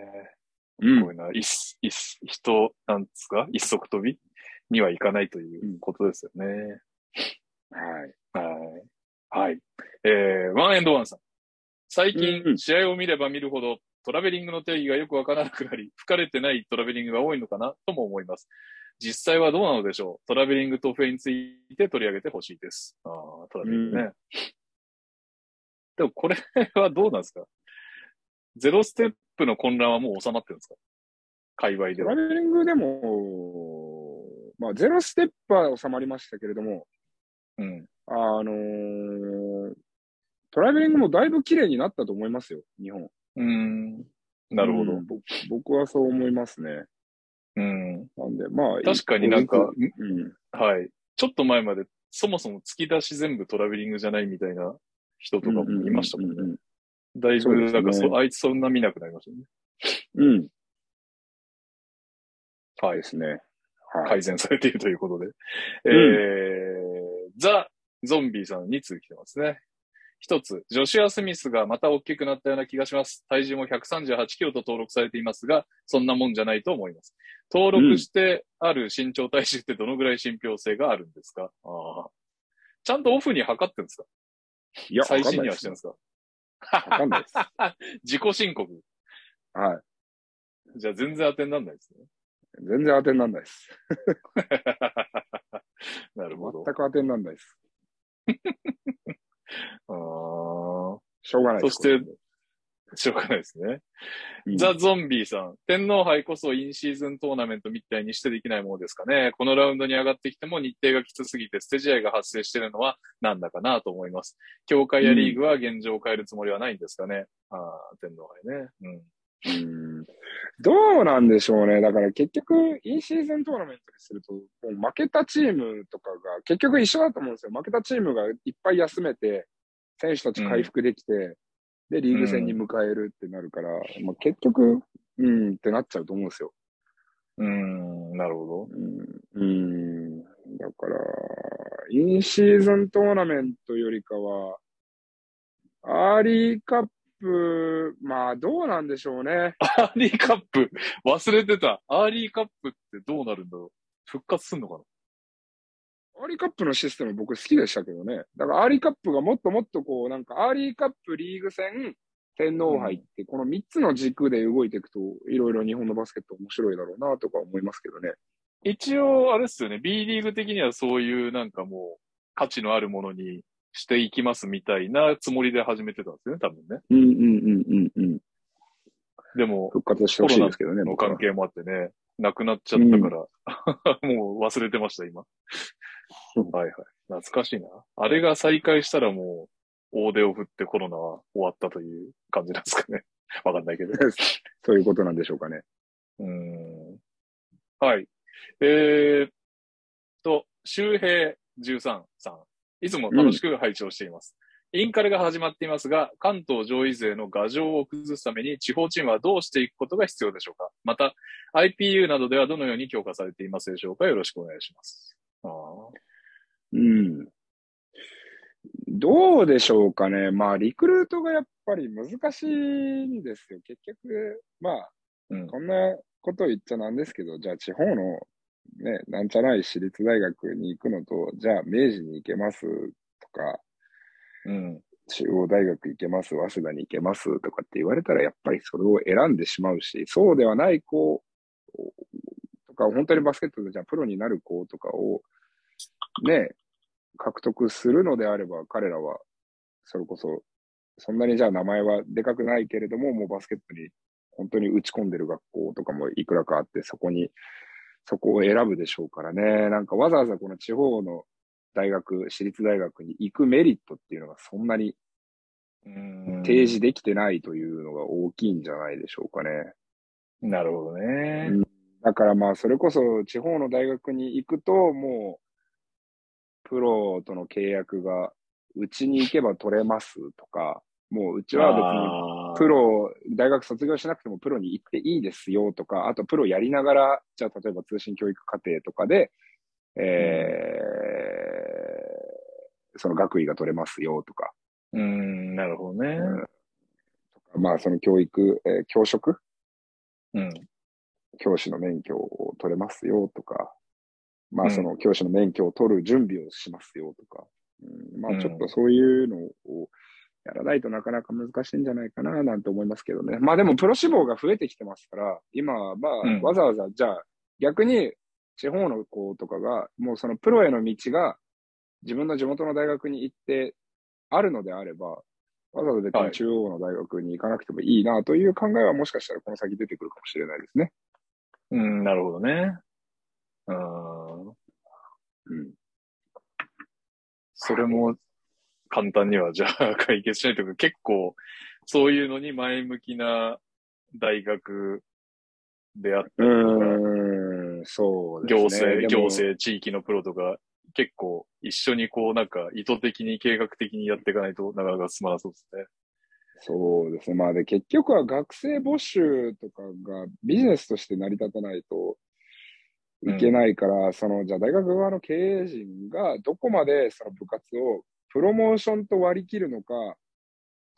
うん。ーこういうのは一、一、人、なんですか？一足飛びにはいかないということですよね。はい。はい。はい。えー、ワンエンドワンさん。最近、うん試合を見れば見るほど、トラベリングの定義がよくわからなくなり、吹かれてないトラベリングが多いのかなとも思います。実際はどうなのでしょう？トラベリングとフェについて取り上げてほしいです。ああ、トラベリングね。でもこれはどうなんですか？ゼロステップの混乱はもう収まってるんですか？界隈ではトラ。ベリングでも、まあ、ゼロステップは収まりましたけれども、うん。あのートラベリングもだいぶ綺麗になったと思いますよ、日本。うーん。なるほどうん。ぼ僕はそう思いますね。うん。なんで、まあ、確かになんかうん。はい。ちょっと前まで、そもそも突き出し全部トラベリングじゃないみたいな人とかもいましたもんね。うんうんだいぶ、なんかそ、あいつそんな見なくなりましたね。うん。うん。はいで。すね。はい。改善されているということで。んえー、ザ・ゾンビーさん2通来てますね。一つ、ジョシュア・スミスがまた大きくなったような気がします。体重も138キロと登録されていますが、そんなもんじゃないと思います。登録してある身長体重ってどのぐらい信憑性があるんですか？あーちゃんとオフに測ってるんですか？いや、最新にはしてるんですか？わかんないです。自己申告。はじゃあ全然当てにならないですね。い。全然当てになんないです。なるほど。全く当てになんないです。あーしょうがないです。そしてしょうがないですね。うんザ・ゾンビーさん。天皇杯こそインシーズントーナメントみたいにしてできないものですかね。このラウンドに上がってきても日程がきつすぎて捨て試合が発生しているのはなんだかなと思います。協会やリーグは現状を変えるつもりはないんですかね。ああ、天皇杯ね。うん。うんどうなんでしょうね。だから結局、インシーズントーナメントにすると、もう負けたチームとかが結局一緒だと思うんですよ。負けたチームがいっぱい休めて、選手たち回復できて、で、リーグ戦に向かえるってなるから、まあ、結局、うんってなっちゃうと思うんですよ。うーん、なるほど。うん。うん。だから、インシーズントーナメントよりかは、アーリーカップ、まあどうなんでしょうね。アーリーカップ、忘れてた。アーリーカップってどうなるんだろう復活すんのかな？アーリーカップのシステム僕好きでしたけどね。だからアーリーカップがもっともっとこう、なんかアーリーカップリーグ戦、天皇杯って、この3つの軸で動いていくと、いろいろ日本のバスケット面白いだろうなとか思いますけどね。一応、あれですよね。B リーグ的にはそういうなんかもう価値のあるものにしていきますみたいなつもりで始めてたんですよね、多分ね。うんうんうんうんうん。でも、復活してほしいですけどね、の関係もあってね、なくなっちゃったから、もう忘れてました、今。うんはいはい。懐かしいな。あれが再開したらもう、大手を振ってコロナは終わったという感じなんですかね。わかんないけど。そういうことなんでしょうかね。うーん。はい。えーっと、周平13さん。いつも楽しく拝聴しています。インカレが始まっていますが、関東上位勢の牙城を崩すために地方チームはどうしていくことが必要でしょうかまた、IPU などではどのように強化されていますでしょうかよろしくお願いします。あーうん。どうでしょうかね。まあ、リクルートがやっぱり難しいんですよ。結局、まあ、うん。こんなこと言っちゃなんですけど、じゃあ地方のね、なんちゃない私立大学に行くのと、じゃあ明治に行けますとか、うん。中央大学行けます、早稲田に行けますとかって言われたら、やっぱりそれを選んでしまうし、そうではない子とか、本当にバスケットでじゃあプロになる子とかを、ね、獲得するのであれば、彼らは、それこそ、そんなにじゃあ名前はでかくないけれども、もうバスケットに本当に打ち込んでる学校とかもいくらかあって、そこに、そこを選ぶでしょうからね。なんかわざわざこの地方の大学、私立大学に行くメリットっていうのがそんなにうん提示できてないというのが大きいんじゃないでしょうかね。なるほどね。だからまあ、それこそ地方の大学に行くと、もう、プロとの契約が、うちに行けば取れますとか、もううちは別にプロ、大学卒業しなくてもプロに行っていいですよとか、あとプロやりながら、じゃあ例えば通信教育課程とかで、えー、その学位が取れますよとか、うん、なるほどね。うん。まあその教育、えー教職？うん。教師の免許を取れますよとか、まうん。あその教師の免許を取る準備をしますよとか、うん、まうん。あちょっとそういうのをやらないとなかなか難しいんじゃないかななんて思いますけどね。まあでもプロ志望が増えてきてますから、今はまあうんわざわざじゃあ逆に地方の子とかがもうそのプロへの道が自分の地元の大学に行ってあるのであれば、わざわざ別はいに中央の大学に行かなくてもいいなという考えはもしかしたらこの先出てくるかもしれないですね。うん、なるほどね。うん。うん。それも簡単にはじゃあ解決しないというか、結構そういうのに前向きな大学であったうりとか、そうね。行政、行政、地域のプロとか、結構一緒にこうなんか意図的に計画的にやっていかないとなかなか進まなそうですね。そうですね。まあで、結局は学生募集とかがビジネスとして成り立たないといけないから、その、じゃあ大学側の経営陣がどこまでその部活をプロモーションと割り切るのか、は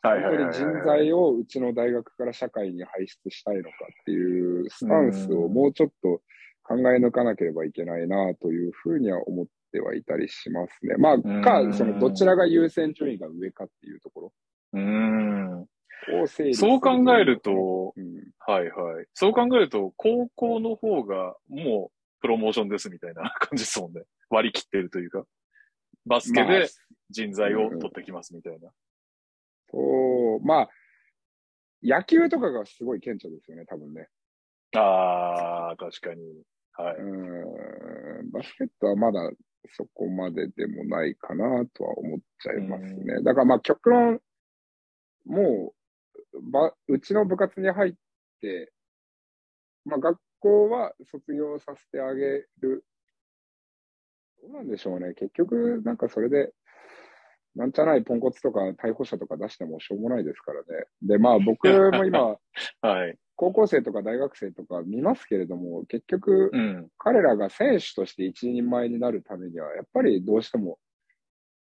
本当に人材をうちの大学から社会に輩出したいのかっていうスタンスをもうちょっと考え抜かなければいけないなというふうには思ってはいたりしますね。まあ、うんか、そのどちらが優先順位が上かっていうところうん。そう考えると、うんはいはい。そう考えると、高校の方がもうプロモーションですみたいな感じですもんね。割り切ってるというか。バスケまあで人材を取ってきますみたいな。そう、まあ、野球とかがすごい顕著ですよね、多分ね。ああ、確かに。はい。うん、バスケットはまだそこまででもないかなとは思っちゃいますね。うだからまあ極論、もう、ば、うちの部活に入って、まあ学校は卒業させてあげる。どうなんでしょうね。結局、なんかそれで、なんちゃないポンコツとか逮捕者とか出してもしょうもないですからね。で、まあ僕も今、はい。高校生とか大学生とか見ますけれども、結局、うん。彼らが選手として一人前になるためには、やっぱりどうしても、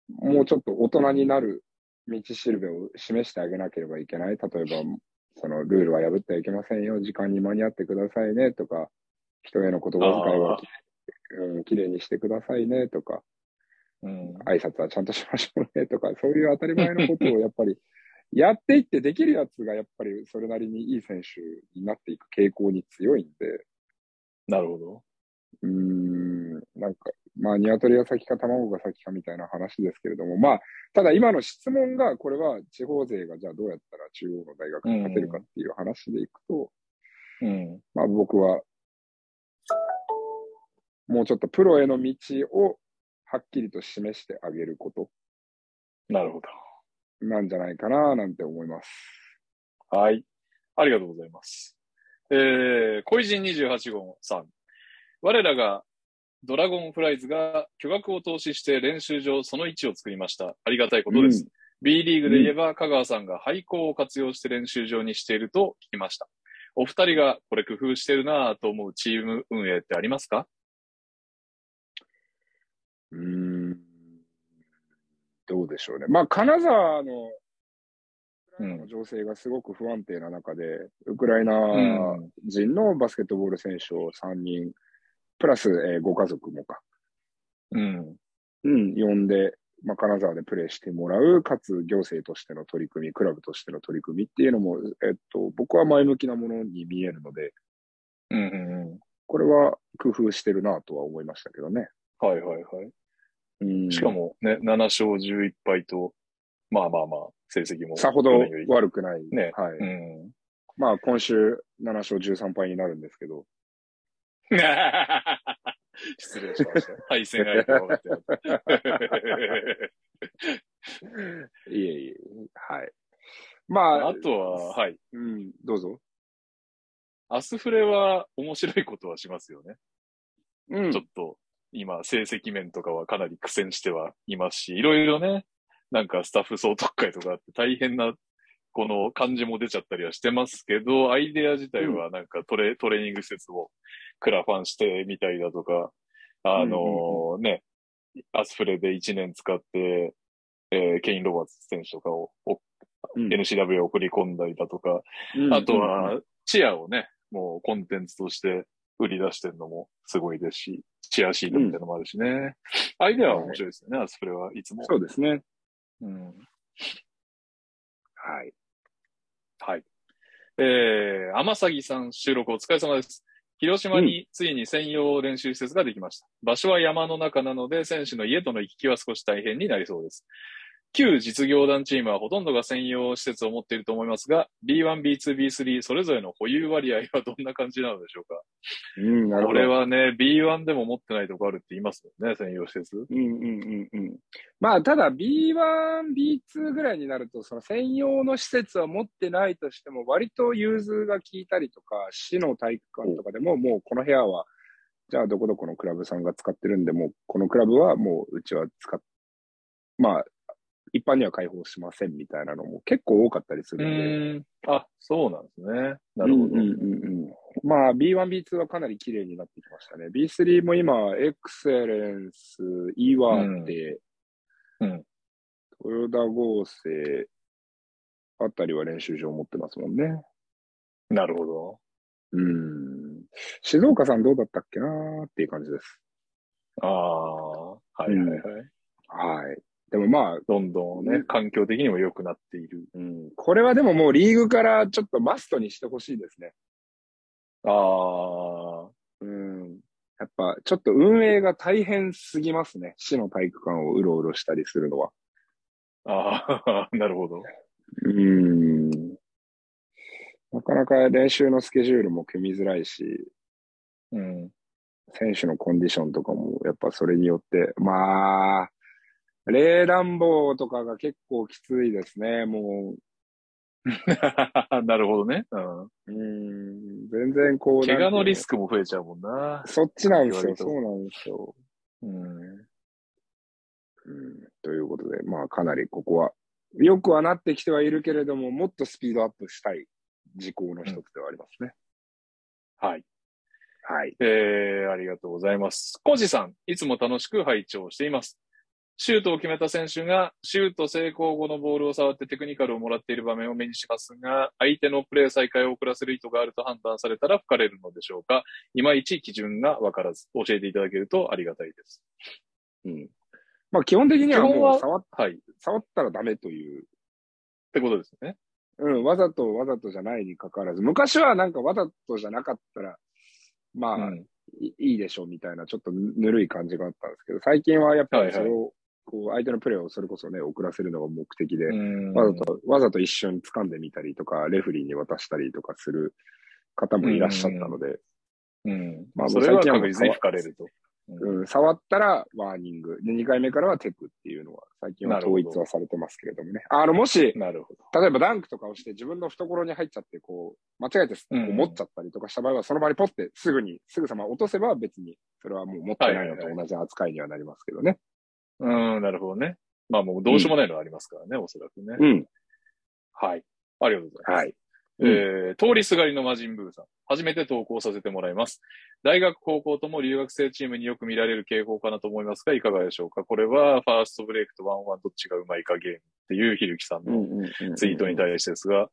もうちょっと大人になる道しるべを示してあげなければいけない。例えば、そのルールは破ってはいけませんよ。時間に間に合ってくださいね。とか、人への言葉遣いは、うん、きれいにしてくださいね。とか、うん。挨拶はちゃんとしましょうね。とか、そういう当たり前のことをやっぱり、やっていってできるやつがやっぱりそれなりにいい選手になっていく傾向に強いんで、なるほど。うーん、なんか、まあ、鶏が先か卵が先かみたいな話ですけれども、まあ、ただ今の質問が、これは地方勢がじゃあどうやったら中央の大学に勝てるかっていう話でいくと、うん。まあ僕は、もうちょっとプロへの道をはっきりと示してあげることなるほなんじゃないかななんて思います。ど。はい。ありがとうございます。えー、恋人28号さん。我らがドラゴンフライズが巨額を投資して練習場その1を作りました。ありがたいことです。B リーグで言えば、香川さんが廃校を活用して練習場にしていると聞きました。お二人がこれ工夫してるなぁと思うチーム運営ってありますか？うーん、どうでしょうね。まあ、金沢の、の情勢がすごく不安定な中で、ウクライナうん人のバスケットボール選手を3人、プラス、えーご家族もか、うん。うん、呼んで、まあ、金沢でプレーしてもらう、かつ行政としての取り組み、クラブとしての取り組みっていうのも、えっと、僕は前向きなものに見えるので、うんうんうん。これは工夫してるなとは思いましたけどね。はいはいはい。うん、しかもね、7勝11敗と、まあまあまあ、成績も。さほど悪くない。ねはい。うん。まあ、今週7勝13敗になるんですけど、失礼しました。対戦が分かってるいえいえ、はい。まあ、あとは、はい。うん、どうぞ。アスフレは面白いことはしますよね。うんちょっと、今、成績面とかはかなり苦戦してはいますし、いろいろね、なんかスタッフ総特会とかあって大変な、この感じも出ちゃったりはしてますけど、アイデア自体はなんかトレ,、トレーニング施設をクラファンしてみたりだとか、あのね、アスフレで1年使って、えーケイン・ロバーツ選手とかをおうん。NCW を送り込んだりだとか、うん。あとは、チアをね、もうコンテンツとして売り出してるのもすごいですし、チアシートみたいなのもあるしね。アイデアは面白いですよね、アスプレはいつも。そうですね。うん。はい。はい。えー、天崎さん収録お疲れ様です。広島についに専用練習施設ができました。場所は山の中なので、選手の家との行き来は少し大変になりそうです。旧実業団チームはほとんどが専用施設を持っていると思いますが、B1、B2、B3 それぞれの保有割合はどんな感じなのでしょうか？うん、なるほど。これはね、B1 でも持ってないとこあるって言いますもんね、専用施設。うんうんうんうん。まあ、ただ B1、B2 ぐらいになると、その専用の施設は持ってないとしても、割と融通が効いたりとか、市の体育館とかでも、もうこの部屋は、じゃあどこどこのクラブさんが使ってるんで、もうこのクラブはもううちは使っ、まあ、一般には開放しませんみたいなのも結構多かったりすうるんで。ーん。あ、そうなんですね。なるほど。うんうんうんうん。まあ、B1、B2 はかなり綺麗になってきましたね。B3 も今、エクセレンス、岩手、うん。豊田合成あたりは練習場持ってますもんね。なるほど。うん。静岡さんどうだったっけなーっていう感じです。ああ、はいはいはい。はい。でもまあ、どんどんね、環境的にも良くなっている。うん、これはでももうリーグからちょっとマストにしてほしいですね。ああ、うん。やっぱちょっと運営が大変すぎますね。市の体育館をうろうろしたりするのは。ああ、なるほど。うん。なかなか練習のスケジュールも組みづらいし、うん。選手のコンディションとかも、やっぱそれによって、まあ、冷暖房とかが結構きついですね。もう、なるほどね。うん。うん、全然こう。怪我のリスク。クも増えちゃうもんな。そっちなんですよ。そうなんですよ。うん。うん。ということで、まあかなりここは、よくはなってきてはいるけれども、もっとスピードアップしたい事項の一つではありますね。はい。はい。えー、ありがとうございます。コジさん、いつも楽しく拝聴しています。シュートを決めた選手がシュート成功後のボールを触ってテクニカルをもらっている場面を目にしますが、相手のプレー再開を遅らせる意図があると判断されたら吹かれるのでしょうかいまいち基準がわからず、教えていただけるとありがたいです。うん。まあ基本的にはもう触っはい。っ触ったらダメというてことですね。うん、わざとわざとじゃないに関わらず、昔はなんかわざとじゃなかったら、まあ、うん。いいいでしょうみたいな、ちょっとぬぬるい感じがあったんですけど、最近はやっぱりそれを、こう、相手のプレーをそれこそね、遅らせるのが目的で、うんわざと、わざと一瞬掴んでみたりとか、レフリーに渡したりとかする方もいらっしゃったので、うん。まあそれは最近はもう確実に吹かれると。うん、触ったらワーニング。で、2回目からはテクっていうのは、最近は統一はされてますけれどもね。あの、もし、なるほど。例えばダンクとかをして自分の懐に入っちゃって、こう、間違えてこうんう持っちゃったりとかした場合は、その場にポッてすぐに、すぐさま落とせば別に、それはもう持ってないのと同じ扱いにはなりますけどね。うん、なるほどね。まあもうどうしようもないのはありますからね、おそらくね。うん。はい。ありがとうございます。はい。えー、通りすがりの魔人ブーさん。初めて投稿させてもらいます。大学、高校とも留学生チームによく見られる傾向かなと思いますが、いかがでしょうか？これは、ファーストブレイクとワンワンどっちがうまいかゲームっていうひるきさんのツイートに対してですが、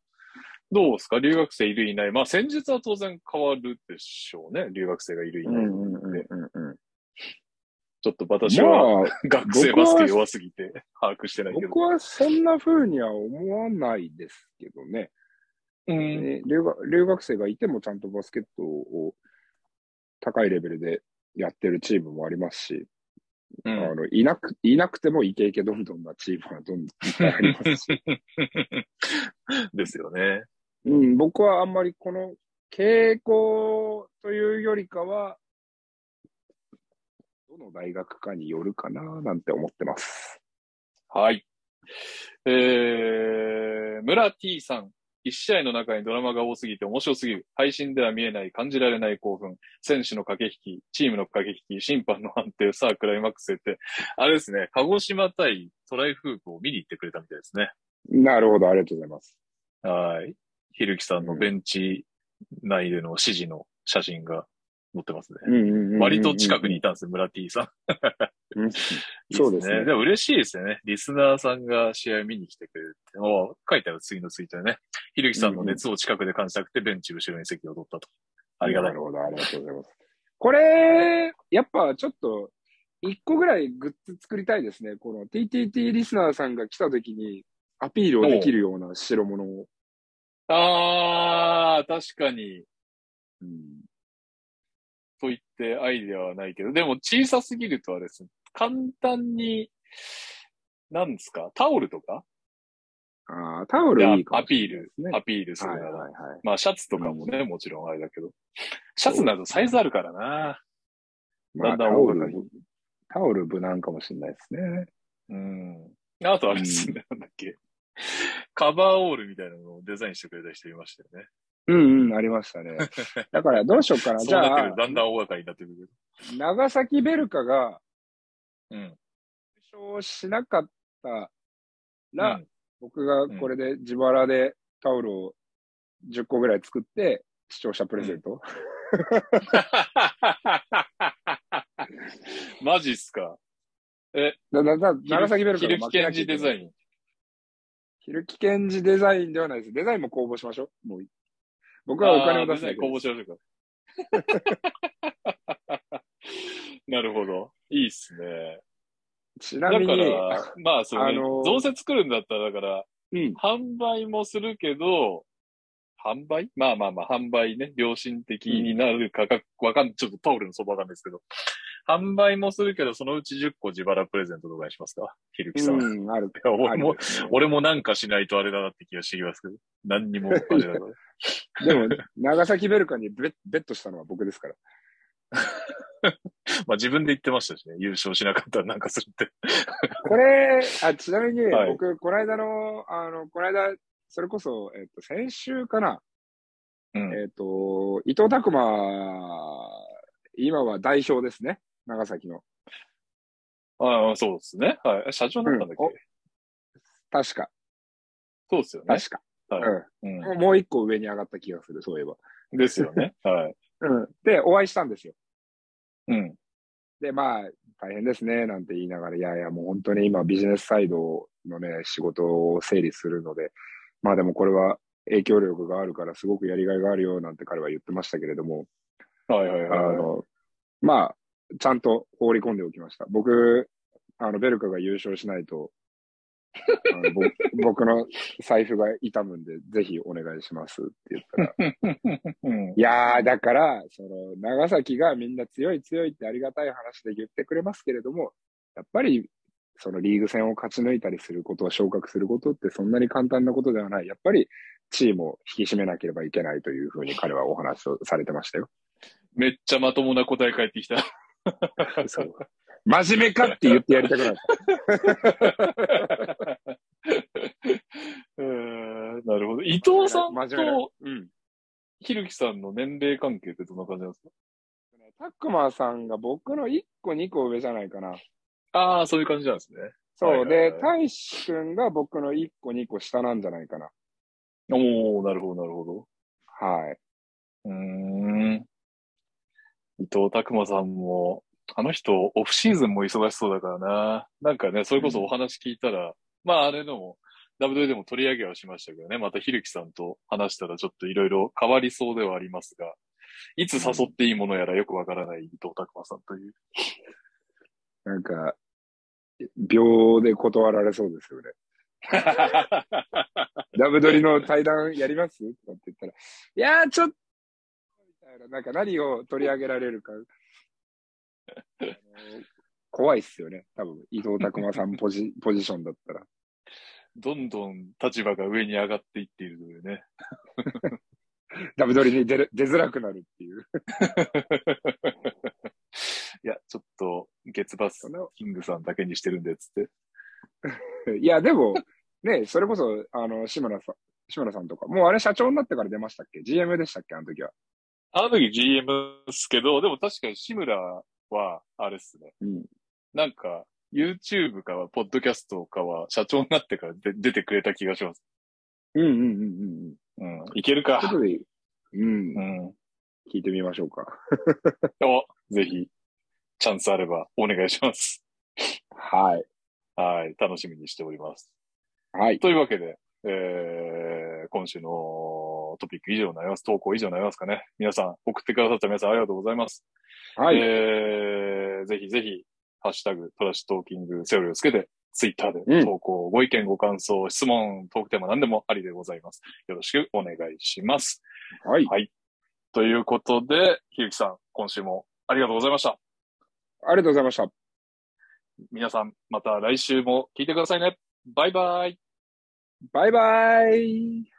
どうですか？留学生いるいないまあ、戦術は当然変わるでしょうね。留学生がいるいない。うちょっと私は、まあ、学生バスケ弱すぎて把握してないけど僕。はそんな風には思わないですけどね。うん。ね留学留学生がいてもちゃんとバスケットを高いレベルでやってるチームもありますし、うんあのいなくいなくてもイケイケどんどんなチームがどんどんいっぱいありますし、ですよね。うん、僕はあんまりこの傾向というよりかは、どの大学かによるかななんて思ってます。はい。えー、村 T さん。一試合の中にドラマが多すぎて面白すぎる。配信では見えない、感じられない興奮。選手の駆け引き、チームの駆け引き、審判の判定、さあクライマックスへって。あれですね、鹿児島対トライフープを見に行ってくれたみたいですね。なるほど、ありがとうございます。はい。ひるきさんのベンチ内での指示の写真が載ってますね。割と近くにいたんですね、村 T さん。そうですねでも嬉しいですよね。リスナーさんが試合見に来てくれるって。お書いてある次のツイートでね。ひるきさんの熱を近くで感じたくて、ベンチ後ろに席を取ったと。ありがたないる。ほど、ありがとうございます。これ、やっぱちょっと、一個ぐらいグッズ作りたいですね。この TTT リスナーさんが来た時にアピールをできるような代物を。あー、確かに。うんと言ってアイデアはないけど、でも小さすぎるとあれですね。簡単に、何ですか？タオルとか？あータオルいいかもアピール。アピールするはないら。はいはい。まあ、シャツとかもね、もちろんあれだけど。シャツなどサイズあるからな。まあ、だんだタオルん大掛かり、タオル無難かもしれないですね。うん。あとあれですね、なんだっけ。カバーオールみたいなのをデザインしてくれた人いましたよね。うんうん、ありましたね。だからどうしようかな。じゃあだんだん大掛かりになってくる長崎ベルカが。うん。優勝しなかったら、うん僕がこれで自腹でタオルを10個ぐらい作って、視聴者プレゼント。マジっすか？だだだ長崎ベルカヒルキケンが負けなきゃいけない。ジデザイン。ヒルキケンジデザインではないです。デザインも公募しましょう。もう、僕はお金を出すだけ公募しましょうか。なるほど。いいっすね。だかちなみに、ら、まあ、そうね、あのー作るんだったら、だから、うん。販売もするけど、販売？まあまあまあ、販売ね、良心的になる価格、わかん、ちょっとタオルの相場わかんないですけど、販売もするけど、そのうち10個自腹プレゼントとかにしますか？ひるきさん。いうん、ある。や俺もね俺もなんかしないとあれだなって気がしてきますけど、何にもあれだから。でも、長崎ベルカにベッベットしたのは僕ですから。まあ自分で言ってましたしね、優勝しなかったらなんかするって。これ、あ、ちなみにはい僕、この間の、あの、この間、それこそ、えっ、と、先週かな、うん。えっ、と、伊藤拓馬、今は代表ですね。長崎の。ああ、そうですね。はい。社長だったんだっけ、うん確か、そうですよね。確か。はい。うん。うもう一個上に上がった気がする、そういえば。ん。ですよね。はい。うん。で、お会いしたんですよ。うん。で、まあ、大変ですね、なんて言いながら、いやいや、もう本当に今ビジネスサイドのね、仕事を整理するので、まあでもこれは影響力があるからすごくやりがいがあるよ、なんて彼は言ってましたけれども、はいはいあはい。の、まあ、ちゃんと放り込んでおきました。僕、あの、ベルカが優勝しないと、あのぼ 僕の財布が痛むんで、ぜひお願いしますって言ったら、うん。いやー、だから、その、長崎がみんな強い強いってありがたい話で言ってくれますけれども、やっぱり、そのリーグ戦を勝ち抜いたりすることは昇格することってそんなに簡単なことではない。やっぱり、チームを引き締めなければいけないというふうに彼はお話をされてましたよ。めっちゃまともな答え返ってきた。そう。真面目かって言ってやりたくなった。え ーなるほど。伊藤さん真面目なとうん。ひるきさんの年齢関係ってどんな感じなんですか？タックマーさんが僕の1個2個上じゃないかな。ああ、そういう感じなんですね。そう。はいはいではい、大志くんが僕の1個2個下なんじゃないかな。おおなるほど、なるほど。はい。うーん。伊藤拓馬さんも、あの人、オフシーズンも忙しそうだからな。なんかね、それこそお話聞いたら、まああれでも、W でも取り上げはしましたけどね、またひるきさんと話したらちょっといろいろ変わりそうではありますが、いつ誘っていいものやらよくわからない伊藤拓馬さんという。なんか、秒で断られそうですよね。ダブドリの対談やります？とかって言ったら、いやー、ちょっと、みたいな、なんか何を取り上げられるか。怖いっすよね。多分、伊藤拓馬さんポジ ポジションだったら。どんどん立場が上に上がっていっているというね。ダブドリに出る出づらくなるっていう。いや、ちょっと、月バスキングさんだけにしてるんで、つって。いや、でも、ね、それこそ、あの、志村さん、志村さんとか、もうあれ社長になってから出ましたっけ ?GM でしたっけ？あの時は。あの時 GM っすけど、でも確かに志村は、あれっすね。うん。なんか、YouTube かは、ポッドキャストかは、社長になってからで出てくれた気がします。うんうんうんうんうん。うん。いけるか。うんう、ん。聞いてみましょうか。お、ぜひ、チャンスあれば、お願いします。はい。はい。楽しみにしております。はい。というわけで、えー、今週のトピック以上になります。投稿以上になりますかね。皆さん、送ってくださった皆さんありがとうございます。はい。えー、ぜひぜひ、ハッシュタグ、トラッシュトーキングセオリーをつけて、ツイッターうんで投稿、ご意見、ご感想、質問、トークテーマ何でもありでございます。よろしくお願いします。はい。はい。ということで、ひゆきさん、今週もありがとうございました。ありがとうございました。皆さん、また来週も聞いてくださいね。バイバイ。バイバイ。